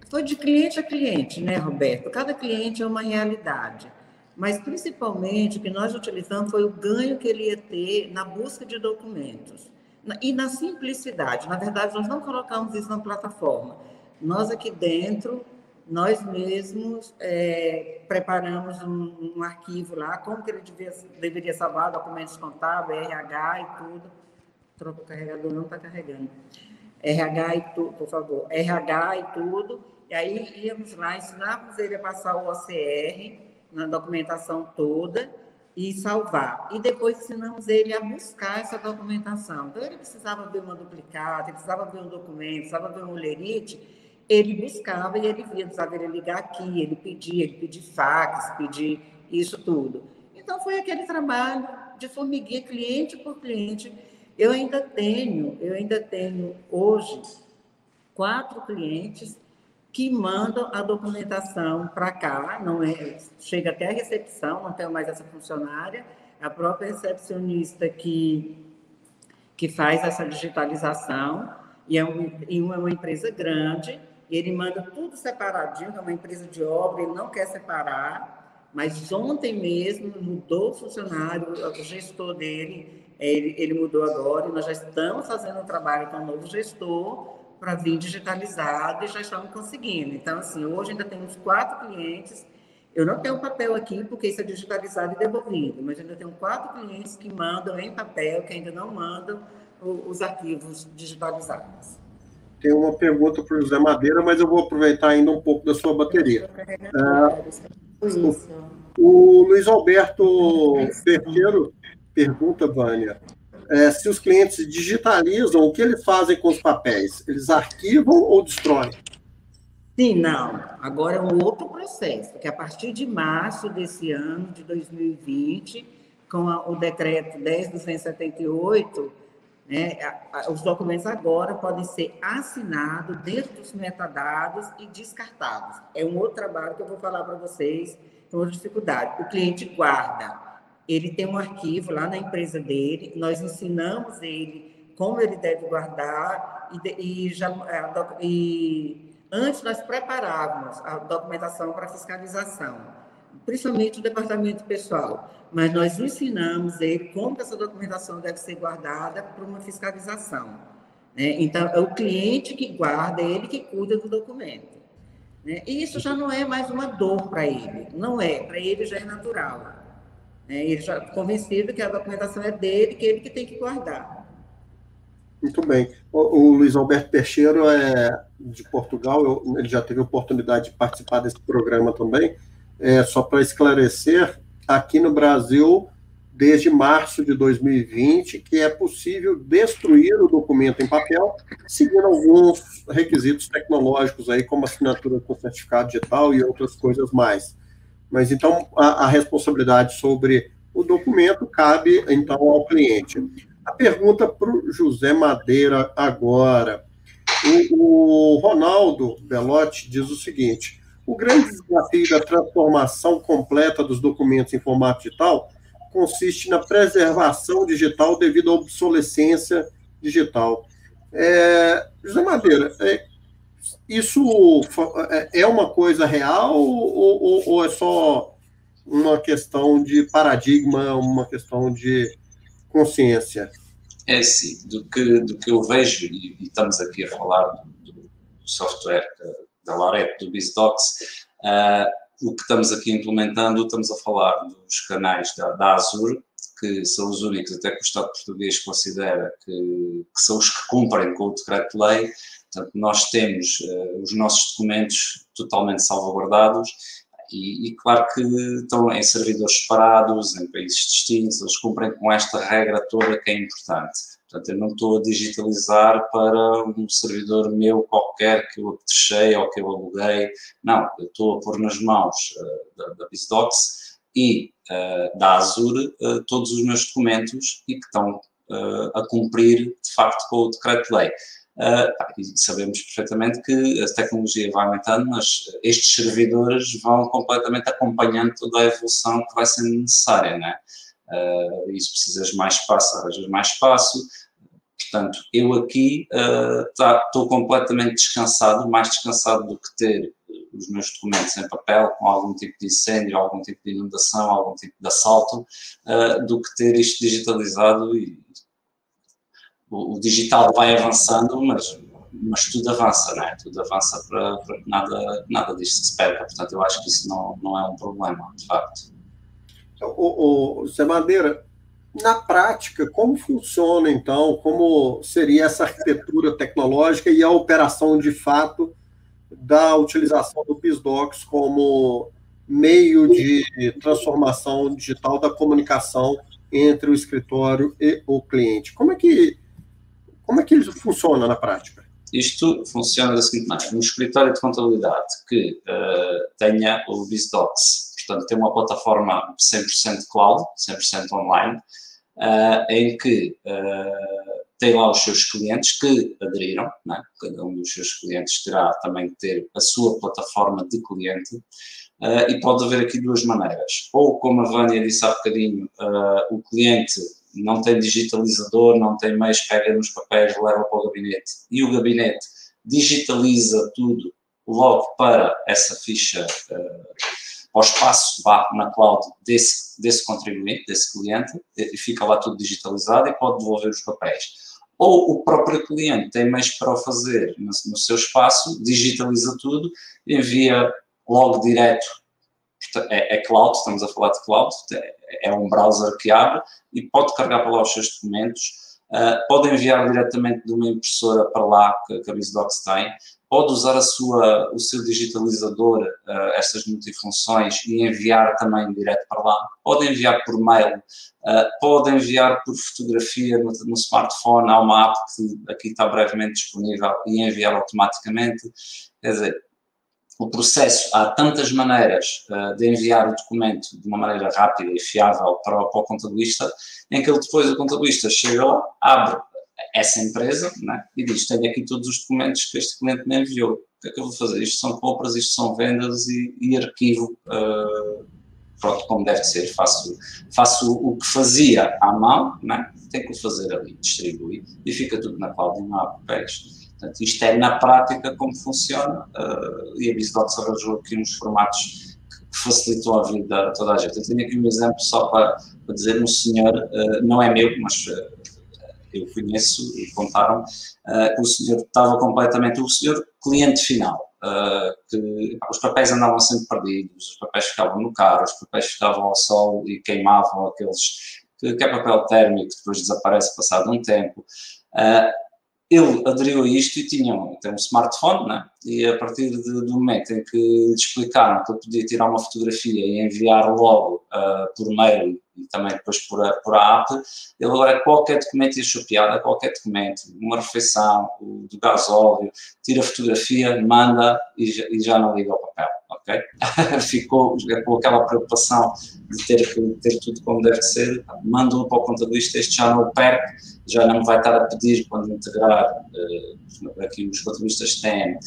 foi de cliente a cliente, né, Roberto? Cada cliente é uma realidade. Mas, principalmente, o que nós utilizamos foi o ganho que ele ia ter na busca de documentos. E na simplicidade. Na verdade, nós não colocamos isso na plataforma. Nós aqui dentro, nós mesmos é, preparamos um, um, arquivo lá, como que ele devia, deveria salvar documentos contábeis, RH e tudo. Troca o carregador, não está carregando. RH e tudo, por favor. RH e tudo. E aí íamos lá, ensinávamos ele a passar o OCR na documentação toda e salvar. E depois ensinamos ele a buscar essa documentação. Então, ele precisava ver uma duplicata, ele precisava ver um documento, precisava ver um lerite, ele buscava e ele via, precisava ele ligar aqui, ele pedia, ele pedia fax, pedir isso tudo. Então, foi aquele trabalho de formiguinha, cliente por cliente. Eu ainda tenho, eu ainda tenho hoje quatro clientes que mandam a documentação para cá, não é, chega até a recepção, não mais essa funcionária, a própria recepcionista que, que faz essa digitalização, e é, um, uma, uma empresa grande, ele manda tudo separadinho, é uma empresa de obra, ele não quer separar, mas ontem mesmo mudou o funcionário, o gestor dele, ele, ele mudou agora, e nós já estamos fazendo um trabalho com o novo gestor, para vir digitalizado e já estamos conseguindo. Então, assim, hoje ainda temos quatro clientes. Eu não tenho papel aqui, porque isso é digitalizado e devolvido, mas ainda tenho quatro clientes que mandam em papel, que ainda não mandam os arquivos digitalizados. Tem uma pergunta para o José Madeira, mas eu vou aproveitar ainda um pouco da sua bateria. É, o, o Luiz Alberto Ferreiro pergunta, Vânia, é, se os clientes digitalizam, o que eles fazem com os papéis? Eles arquivam ou destroem? Sim, não. Agora é um outro processo, porque a partir de março desse ano, de 2020, com o decreto 10.278, né, os documentos agora podem ser assinados dentro dos metadados e descartados. É um outro trabalho que eu vou falar para vocês, com outra dificuldade. O cliente guarda ele tem um arquivo lá na empresa dele, nós ensinamos ele como ele deve guardar e, e já é, e antes nós preparávamos a documentação para fiscalização, principalmente o departamento pessoal, mas nós ensinamos ele como essa documentação deve ser guardada para uma fiscalização. Né? Então, é o cliente que guarda, é ele que cuida do documento. Né? E isso já não é mais uma dor para ele, não é, para ele já é natural. Né? Ele já convencido que a documentação é dele, que ele que tem que guardar. Muito bem. O, o Luiz Alberto Peixeiro é de Portugal, eu, ele já teve oportunidade de participar desse programa também. É, só para esclarecer, aqui no Brasil, desde março de 2020, que é possível destruir o documento em papel, seguindo alguns requisitos tecnológicos aí, como assinatura com certificado digital e outras coisas mais. Mas então a, a responsabilidade sobre o documento cabe então ao cliente. A pergunta para o José Madeira agora. O, o Ronaldo Belotti diz o seguinte: o grande desafio da transformação completa dos documentos em formato digital consiste na preservação digital devido à obsolescência digital. É, José Madeira, é, isso é, é uma coisa real ou, ou, ou, é só uma questão de paradigma, uma questão de consciência? É sim, do que, do que eu vejo, e, estamos aqui a falar do, do software da Loreto, do BizDocs, uh, o que estamos aqui implementando, estamos a falar dos canais da, da Azure, que são os únicos, até que o Estado português considera que, que são os que cumprem com o decreto-lei, Portanto, nós temos uh, os nossos documentos totalmente salvaguardados e, e, claro que estão em servidores separados, em países distintos, eles cumprem com esta regra toda que é importante. Portanto, eu não estou a digitalizar para um servidor meu qualquer que eu apetechei ou que eu aluguei. Não, eu estou a pôr nas mãos uh, da, BizDocs e uh, da Azure uh, todos os meus documentos e que estão a cumprir, de facto, com o decreto-lei. Uh, sabemos perfeitamente que a tecnologia vai aumentando, mas estes servidores vão completamente acompanhando toda a evolução que vai sendo necessária, né? Uh, isso precisas mais espaço, arranjas mais espaço. Portanto, eu aqui estou uh, tá, completamente descansado, mais descansado do que ter os meus documentos em papel com algum tipo de incêndio, algum tipo de inundação, algum tipo de assalto, uh, do que ter isto digitalizado e o, digital vai avançando, mas, mas tudo avança, não é? Tudo avança para, para que nada, nada disto se perca, portanto eu acho que isso não, não é um problema, de facto. O, o, Zé Madeira, na prática, como funciona, então, como seria essa arquitetura tecnológica e a operação de fato da utilização do BizDocs como meio de transformação digital da comunicação entre o escritório e o cliente? Como é que, como é que isso funciona na prática? Isto funciona da seguinte maneira: um escritório de contabilidade que uh, tenha o BizDocs, portanto, tem uma plataforma 100% cloud, 100% online, uh, em que uh, tem lá os seus clientes que aderiram, né? cada um dos seus clientes terá também que ter a sua plataforma de cliente, e pode haver aqui duas maneiras. Ou, como a Vânia disse há bocadinho, o cliente não tem digitalizador, não tem meios, pega nos papéis, leva para o gabinete, e o gabinete digitaliza tudo logo para essa ficha ao espaço vá na cloud desse, desse contribuinte, desse cliente, e fica lá tudo digitalizado e pode devolver os papéis. Ou o próprio cliente tem meios para o fazer no, no seu espaço, digitaliza tudo, envia logo direto, é, é, cloud, estamos a falar de cloud, é, é um browser que abre e pode carregar para lá os seus documentos, uh, pode enviar diretamente de uma impressora para lá que, que a BizDocs tem, pode usar a sua, o seu digitalizador, uh, estas multifunções, e enviar também direto para lá. Pode enviar por mail, uh, pode enviar por fotografia no, no, smartphone. Há uma app que aqui está brevemente disponível e enviar automaticamente. Quer dizer, o processo, há tantas maneiras uh, de enviar o documento de uma maneira rápida e fiável para o, para o contabilista, em que ele depois, o contabilista, chega lá, abre essa empresa né, e diz: Tenho aqui todos os documentos que este cliente me enviou. O que é que eu vou fazer? Isto são compras, isto são vendas e, e arquivo. Uh, pronto, como deve ser. Faço, faço o que fazia à mão, né, tenho que o fazer ali, distribuir e fica tudo na cloud e não há papéis. Portanto, isto é na prática como funciona uh, e a BizDocs arranjou aqui uns formatos que facilitou a vida a toda a gente. Eu tenho aqui um exemplo só para, para dizer: um senhor, uh, não é meu, mas eu conheço e contaram que o senhor estava completamente, o senhor cliente final, uh, que os papéis andavam sempre perdidos, os papéis ficavam no carro, os papéis ficavam ao sol e queimavam aqueles, que, que é papel térmico, depois desaparece passado um tempo. Uh, ele aderiu a isto e tinha um, tem um smartphone, né? e a partir de, do momento em que lhe explicaram que ele podia tirar uma fotografia e enviar logo uh, por mail e também depois por a, por a app, ele agora qualquer documento enxopiado, qualquer documento, uma refeição, o do gasóleo, tira a fotografia, manda e e já não liga ao papel, ok? *laughs* Ficou com aquela preocupação de ter que ter tudo como deve ser, manda-o para o contabilista, este já não o perca, já não vai estar a pedir quando integrar, uh, aqui os contabilistas têm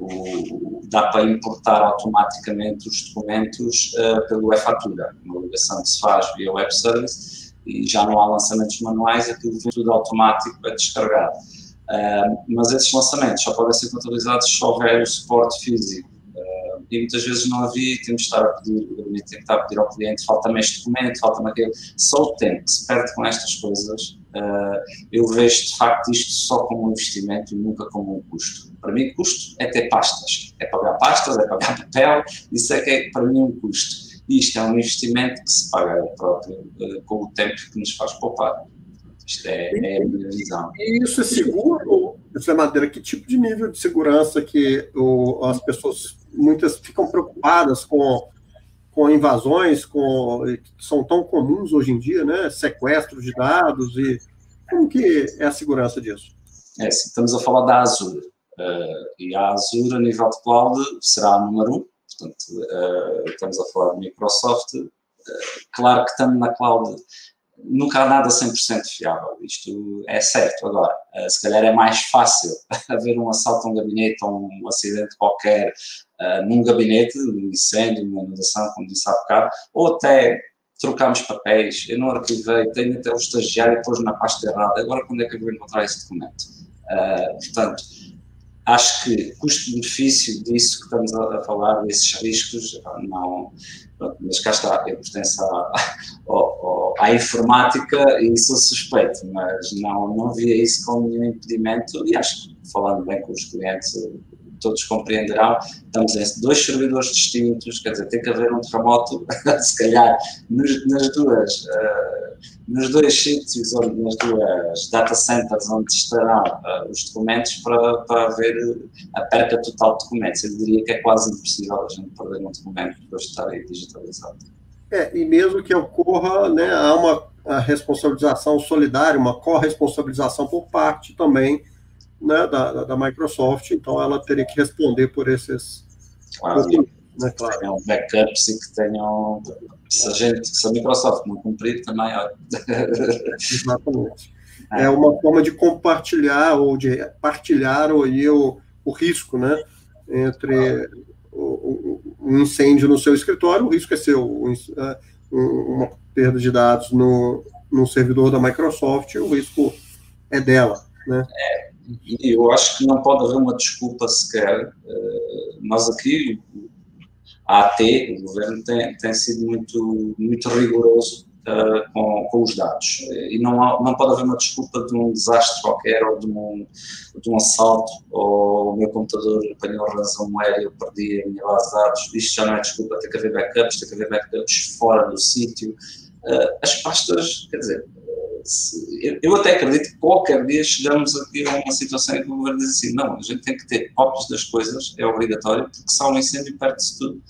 o, dá para importar automaticamente os documentos uh, pelo e-fatura, uma ligação que se faz via web service e já não há lançamentos manuais, aquilo vem tudo automático para descarregar. Uh, mas esses lançamentos só podem ser contabilizados se houver o suporte físico. Uh, e muitas vezes não havia, temos de estar a pedir, o tem estar a pedir ao cliente, falta-me este documento, falta-me aquele. Só o tempo que se perde com estas coisas, eu vejo de facto isto só como um investimento e nunca como um custo. Para mim, custo é ter pastas. É pagar pastas, é pagar *laughs* papel, isso é que é para mim um custo. E isto é um investimento que se paga próprio uh, com o tempo que nos faz poupar. Isto é, é a minha visão. E isso é seguro, José Madeira? Que tipo de nível de segurança que o, as pessoas, muitas ficam preocupadas com, com invasões com, que são tão comuns hoje em dia, né? Sequestro de dados e como que é a segurança disso? É, estamos a falar da Azure. Uh, e a Azure, a nível de cloud, será a número um. Portanto, uh, estamos a falar de Microsoft. Uh, claro que estamos na cloud, nunca há nada 100% fiável. Isto é certo. Agora, se calhar é mais fácil *laughs* haver um assalto a um gabinete ou um acidente qualquer num gabinete, um incêndio, uma inundação, como disse há bocado, ou até trocámos papéis, eu não arquivei, tenho até o estagiário pôs na pasta errada, agora quando é que eu vou encontrar esse documento? Uh, portanto, acho que custo-benefício disso que estamos a, falar, desses riscos, não. Mas cá está, eu pertenço à, *laughs* à informática e sou suspeito, mas não, não via isso como nenhum impedimento e acho falando bem com os clientes, todos compreenderão, estamos em dois servidores distintos, quer dizer, tem que haver um terremoto, *laughs* se calhar, nos, nas duas, uh, nos dois sítios, onde, nas duas data centers onde estarão uh, os documentos para, para haver a perca total de documentos. Eu diria que é quase impossível a gente perder um documento depois de estar aí digitalizado. É, e mesmo que ocorra, né, há uma responsabilização solidária, uma corresponsabilização por parte também né, da, da Microsoft, então ela teria que responder por esses. Claro, né, claro. tenham backups e que tenham. Se a, gente, se a Microsoft não cumprir, também. *laughs* Exatamente. É. uma forma de compartilhar ou de partilhar o, o, o risco, né? Entre um incêndio no seu escritório, o risco é seu. É, uma perda de dados no, no servidor da Microsoft, o risco é dela. Né? É, eu acho que não pode haver uma desculpa sequer. Eh, nós aqui, a AT, o governo, tem, tem sido muito, muito rigoroso uh, com, com, os dados. E não, há, não pode haver uma desculpa de um desastre qualquer, ou de um, de um assalto, ou o meu computador apanhou razão aérea, eu perdi a minha base de dados. Isto já não é desculpa, tem que haver backups, tem que haver backups fora do sítio. Uh, as pastas, quer dizer, eu até acredito que qualquer dia chegamos aqui a uma situação em que o governo diz assim, não, a gente tem que ter cópias das coisas, é obrigatório, porque se há um incêndio perde-se tudo.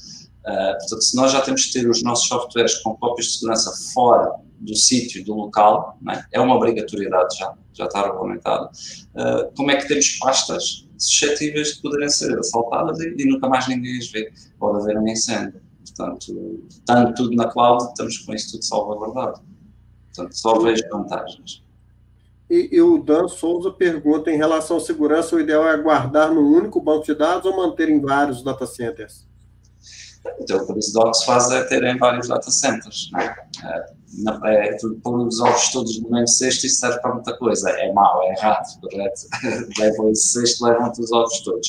Uh, portanto, se nós já temos que ter os nossos softwares com cópias de segurança fora do sítio, do local, é? é? uma obrigatoriedade já, já está regulamentado, uh, como é que temos pastas suscetíveis de poderem ser assaltadas e, e nunca mais ninguém as vê? Pode haver um incêndio. Portanto, tanto tudo na cloud, estamos com isso tudo salvaguardado. Portanto, só vejo vantagens. E, e, o Dan Souza pergunta: em relação à segurança, o ideal é guardar num único banco de dados ou manter em vários data centers? Então, o que Docs faz é ter em vários data centers. Né? É, é, pôr os ovos todos no mesmo cesto, isso serve para muita coisa. É mau, é errado, correto? *laughs* levam esse cesto, levam-te os ovos todos.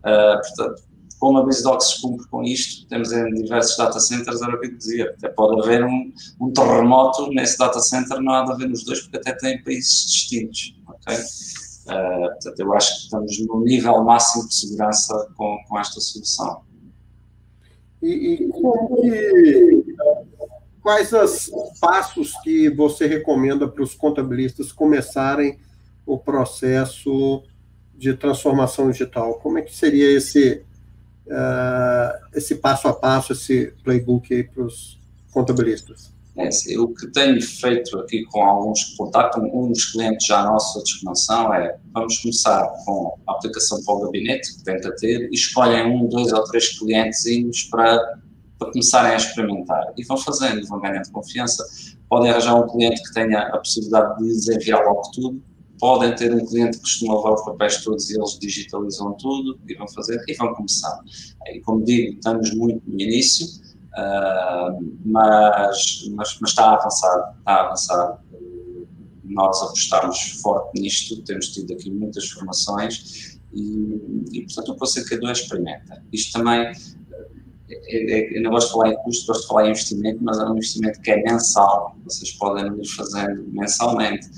Uh, portanto, como a BizDocs cumpre com isto, temos em diversos data centers, era o que eu dizia, até pode haver um, um terremoto nesse data center, não há de haver nos dois, porque até têm países distintos, ok? Uh, portanto, eu acho que estamos no nível máximo de segurança com, com esta solução. E, e que, quais os passos que você recomenda para os contabilistas começarem o processo de transformação digital? Como é que seria esse uh, esse passo a passo, esse playbook aí para os contabilistas? É, o que tenho feito aqui com alguns que contactam, dos clientes já nossos, outros que não são, é vamos começar com a aplicação para o gabinete, que tenta ter, e escolhem um, dois ou três clientes para, para começarem a experimentar. E vão fazendo, vão ganhando confiança. Podem arranjar um cliente que tenha a possibilidade de lhes enviar logo tudo, podem ter um cliente que costuma levar os papéis todos e eles digitalizam tudo e vão fazer e vão começar. E como digo, estamos muito no início, uh, mas, mas, mas, está a avançar, está a avançar. Nós apostamos forte nisto, temos tido aqui muitas formações e, e portanto, o Conselho K2 experimenta. Isto também eu não gosto de falar em custo, gosto de falar em investimento, mas é um investimento que é mensal, vocês podem ir fazendo mensalmente.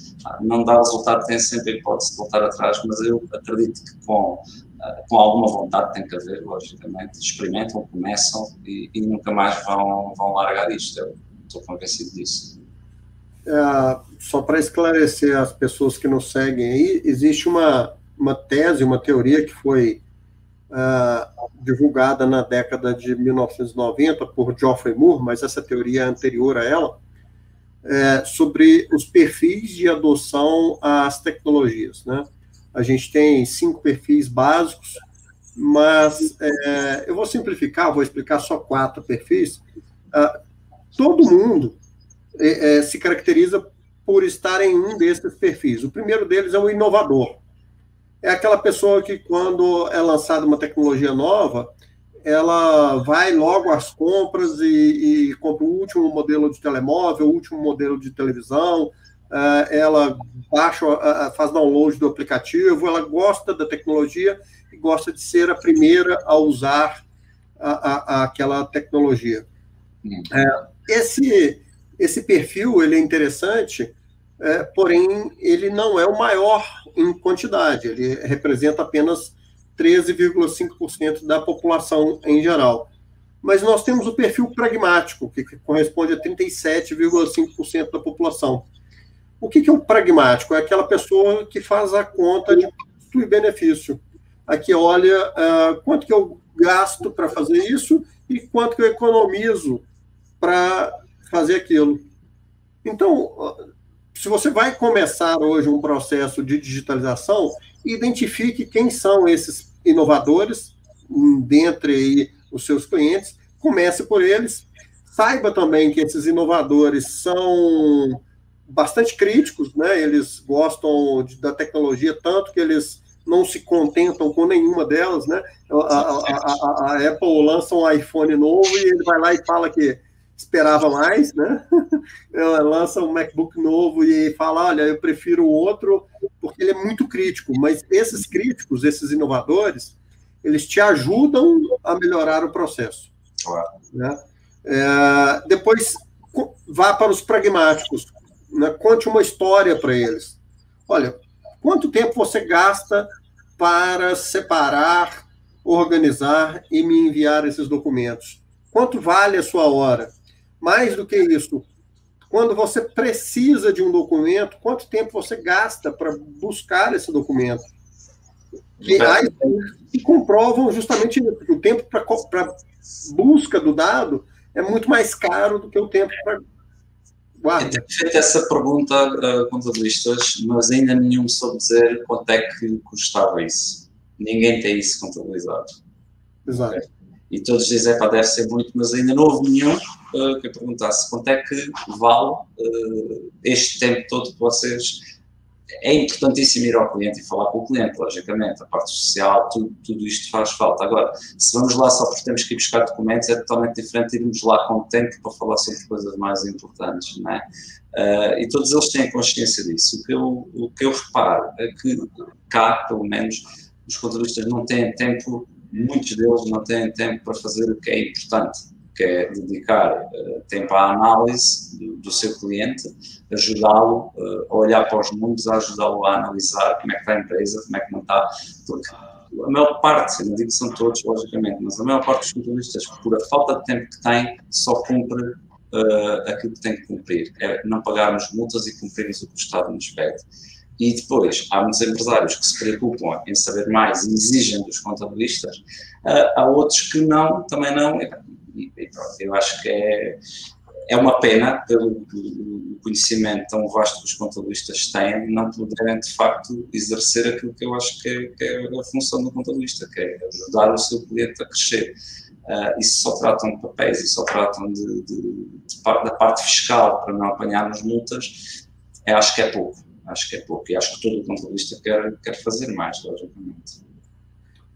Não dá resultado, tem sempre a hipótese de voltar atrás, mas eu acredito que com, ah, com alguma vontade tem que haver, logicamente, experimentam, começam e, e nunca mais vão, vão largar isto, eu estou convencido disso. É, só para esclarecer as pessoas que nos seguem aí, existe uma, uma tese, uma teoria que foi uh, divulgada na década de 1990 por Geoffrey Moore, mas essa teoria é anterior a ela, é, sobre os perfis de adoção às tecnologias. Né? A gente tem cinco perfis básicos, mas é, eu vou simplificar, vou explicar só quatro perfis. Uh, todo mundo é, é, se caracteriza por estar em um desses perfis. O primeiro deles é o inovador é aquela pessoa que, quando é lançada uma tecnologia nova, ela vai logo às compras e, e compra o último modelo de telemóvel, o último modelo de televisão, ela baixa, uh, faz download do aplicativo, ela gosta da tecnologia e gosta de ser a primeira a usar a, a, aquela tecnologia. Hum. É, esse, esse perfil ele é interessante, é, porém ele não é o maior em quantidade, ele representa apenas 13,5% da população em geral. Mas nós temos o perfil pragmático, que corresponde a 37,5% da população. O que, que é o pragmático? É aquela pessoa que faz a conta de custo e benefício. Aqui olha uh, quanto que eu gasto para fazer isso e quanto que eu economizo para fazer aquilo. Então, se você vai começar hoje um processo de digitalização, identifique quem são esses inovadores dentre aí os seus clientes, comece por eles. Saiba também que esses inovadores são bastante críticos, né? Eles gostam de, da tecnologia tanto que eles não se contentam com nenhuma delas, né? A, a, a, a Apple lança um iPhone novo e ele vai lá e fala que esperava mais, né? *laughs* Ela lança um MacBook novo e fala, olha, eu prefiro o outro porque ele é muito crítico. Mas esses críticos, esses inovadores, eles te ajudam a melhorar o processo. Claro. Né? É, depois vá para os pragmáticos, né? conte uma história para eles. Olha, quanto tempo você gasta para separar, organizar e me enviar esses documentos? Quanto vale a sua hora? Mais do que isso, quando você precisa de um documento, quanto tempo você gasta para buscar esse documento? E aí se comprovam justamente que o tempo para busca do dado é muito mais caro do que o tempo para guarda. Eu tenho feito essa pergunta a contabilistas, mas ainda nenhum soube dizer quanto é que custava isso. Ninguém tem isso contabilizado. Exato. Okay? E todos dizem, que deve ser muito, mas ainda não houve nenhum uh, que perguntasse quanto é que vale uh, este tempo todo que vocês é importantíssimo ir ao cliente e falar com o cliente, logicamente, a parte social, tudo, tudo isto faz falta. Agora, se vamos lá só porque temos que ir buscar documentos, é totalmente diferente irmos lá com tempo para falar sobre coisas mais importantes, não é? Uh, e todos eles têm consciência disso. O que, eu, o que eu reparo é que cá, pelo menos, os contabilistas não têm tempo, muitos deles não têm tempo para fazer o que é importante que é dedicar uh, tempo à análise do, do seu cliente, ajudá-lo uh, a olhar para os números, ajudá-lo a analisar como é que está a empresa, como é que não está, porque a maior parte, não digo que são todos, logicamente, mas a maior parte dos contabilistas, por a falta de tempo que têm, só cumpre uh, aquilo que tem que cumprir, é não pagarmos multas e cumprirmos o que o Estado nos pede. E depois, há muitos empresários que se preocupam em saber mais e exigem dos contabilistas, há outros que não, também não, e, pronto, eu acho que é, é uma pena, pelo conhecimento tão vasto que os contabilistas têm, não poderem de facto exercer aquilo que eu acho que é, que é a função do contabilista, que é ajudar o seu cliente a crescer. Uh, se só tratam de papéis e só tratam de, de, de, da parte fiscal para não apanharmos multas, eu acho que é pouco. Acho que é pouco. E acho que todo contabilista quer, quer fazer mais, logicamente.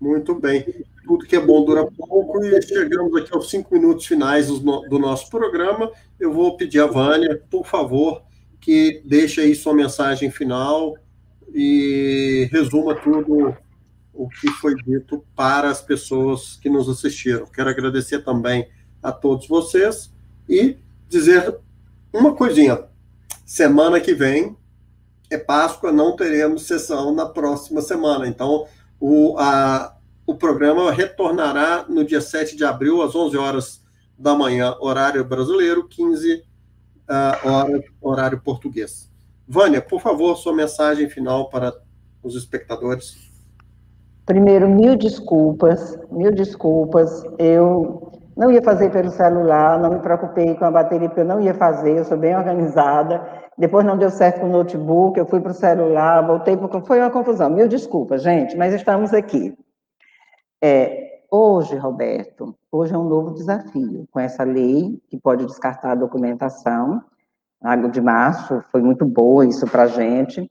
Muito bem tudo que é bom dura pouco e chegamos aqui aos cinco minutos finais do, nosso programa. Eu vou pedir a Vânia, por favor, que deixe aí sua mensagem final e resuma tudo o que foi dito para as pessoas que nos assistiram. Quero agradecer também a todos vocês e dizer uma coisinha. Semana que vem é Páscoa, não teremos sessão na próxima semana. Então, o, a, o programa retornará no dia 7 de abril, às 11 horas da manhã, horário brasileiro, 15 uh, ah, horas, horário português. Vânia, por favor, sua mensagem final para os espectadores. Primeiro, mil desculpas, mil desculpas. Eu não ia fazer pelo celular, não me preocupei com a bateria, porque eu não ia fazer, eu sou bem organizada. Depois não deu certo com o notebook, eu fui para o celular, voltei, porque foi uma confusão. Mil desculpas, gente, mas estamos aqui. É, hoje, Roberto, hoje é um novo desafio com essa lei que pode descartar a documentação. Água de março foi muito boa isso para a gente.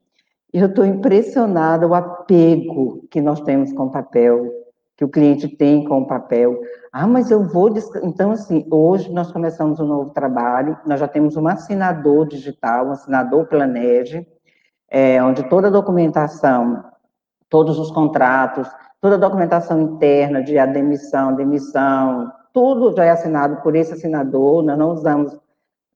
E eu estou impressionada o apego que nós temos com o papel, que o cliente tem com o papel. Ah, mas eu vou. Então, assim, hoje nós começamos um novo trabalho, nós já temos um assinador digital, um assinador Planege, é, onde toda a documentação, todos os contratos, toda a documentação interna de admissão, demissão, tudo já é assinado por esse assinador, nós não usamos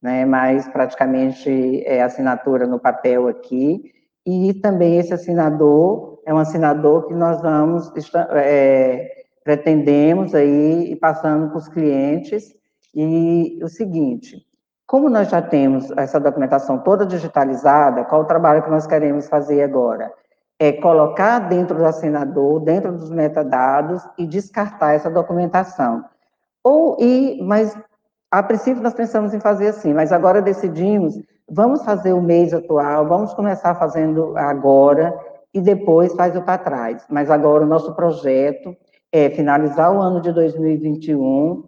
né, mais praticamente é, assinatura no papel aqui, e também esse assinador é um assinador que nós vamos, é, pretendemos aí, passando para os clientes, e o seguinte, como nós já temos essa documentação toda digitalizada, qual o trabalho que nós queremos fazer agora? É colocar dentro do assinador, dentro dos metadados e descartar essa documentação. Ou e, mas a princípio nós pensamos em fazer assim, mas agora decidimos, vamos fazer o mês atual, vamos começar fazendo agora e depois faz o para trás. Mas agora o nosso projeto é finalizar o ano de 2021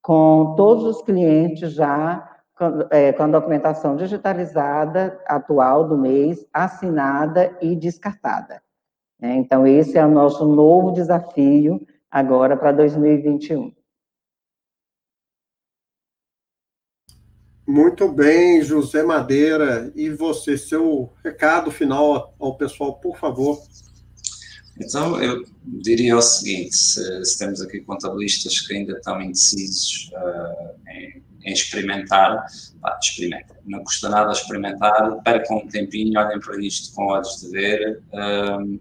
com todos os clientes já com, é, com a documentação digitalizada atual do mês, assinada e descartada. É, então, esse é o nosso novo desafio agora para 2021. Muito bem, José Madeira. E você, seu recado final ao pessoal, por favor. Então, eu diria o seguinte: se, se temos aqui contabilistas que ainda estão indecisos uh, em em experimentar, pá, experimentem. Não custa nada experimentar, percam um tempinho, olhem para isto com olhos de ver, um,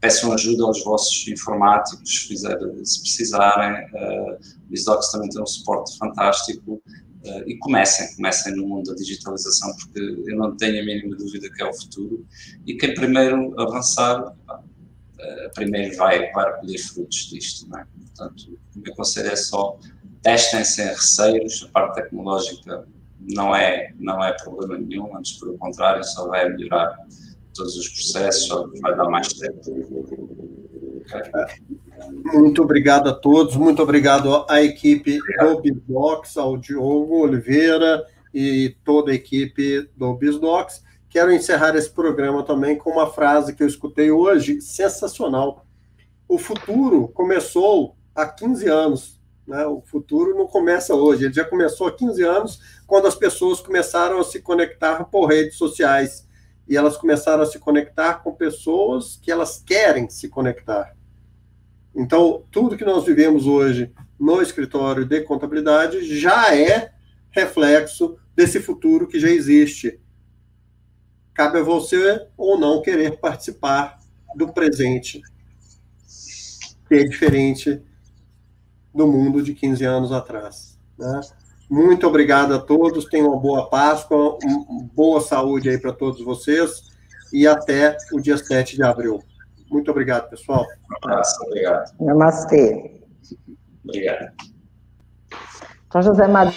peçam ajuda aos vossos informáticos, fizer, se precisarem. Uh, o Isdocs também tem um suporte fantástico. Uh, e comecem, comecem no mundo da digitalização, porque eu não tenho a mínima dúvida que é o futuro. E quem primeiro avançar, uh, primeiro vai, vai recolher frutos disto. Não é? Portanto, o meu conselho é só testem sem receios, a parte tecnológica não é, não é problema nenhum, antes pelo contrário, só vai melhorar todos os processos, só vai dar mais tempo. Muito obrigado a todos, muito obrigado à equipe do Bizdocs, ao Diogo Oliveira e toda a equipe do Bizdocs. Quero encerrar esse programa também com uma frase que eu escutei hoje, sensacional. O futuro começou há 15 anos, né? O futuro não começa hoje, ele já começou há 15 anos, quando as pessoas começaram a se conectar por redes sociais. E elas começaram a se conectar com pessoas que elas querem se conectar. Então, tudo que nós vivemos hoje no escritório de contabilidade já é reflexo desse futuro que já existe. Cabe a você ou não querer participar do presente, que é diferente do mundo de 15 anos atrás. Né? Muito obrigado a todos, tenham uma boa Páscoa, boa saúde aí para todos vocês e até o dia 7 de abril. Muito obrigado, pessoal. Um abraço, obrigado. Namastê. Obrigado. Então, José Maria.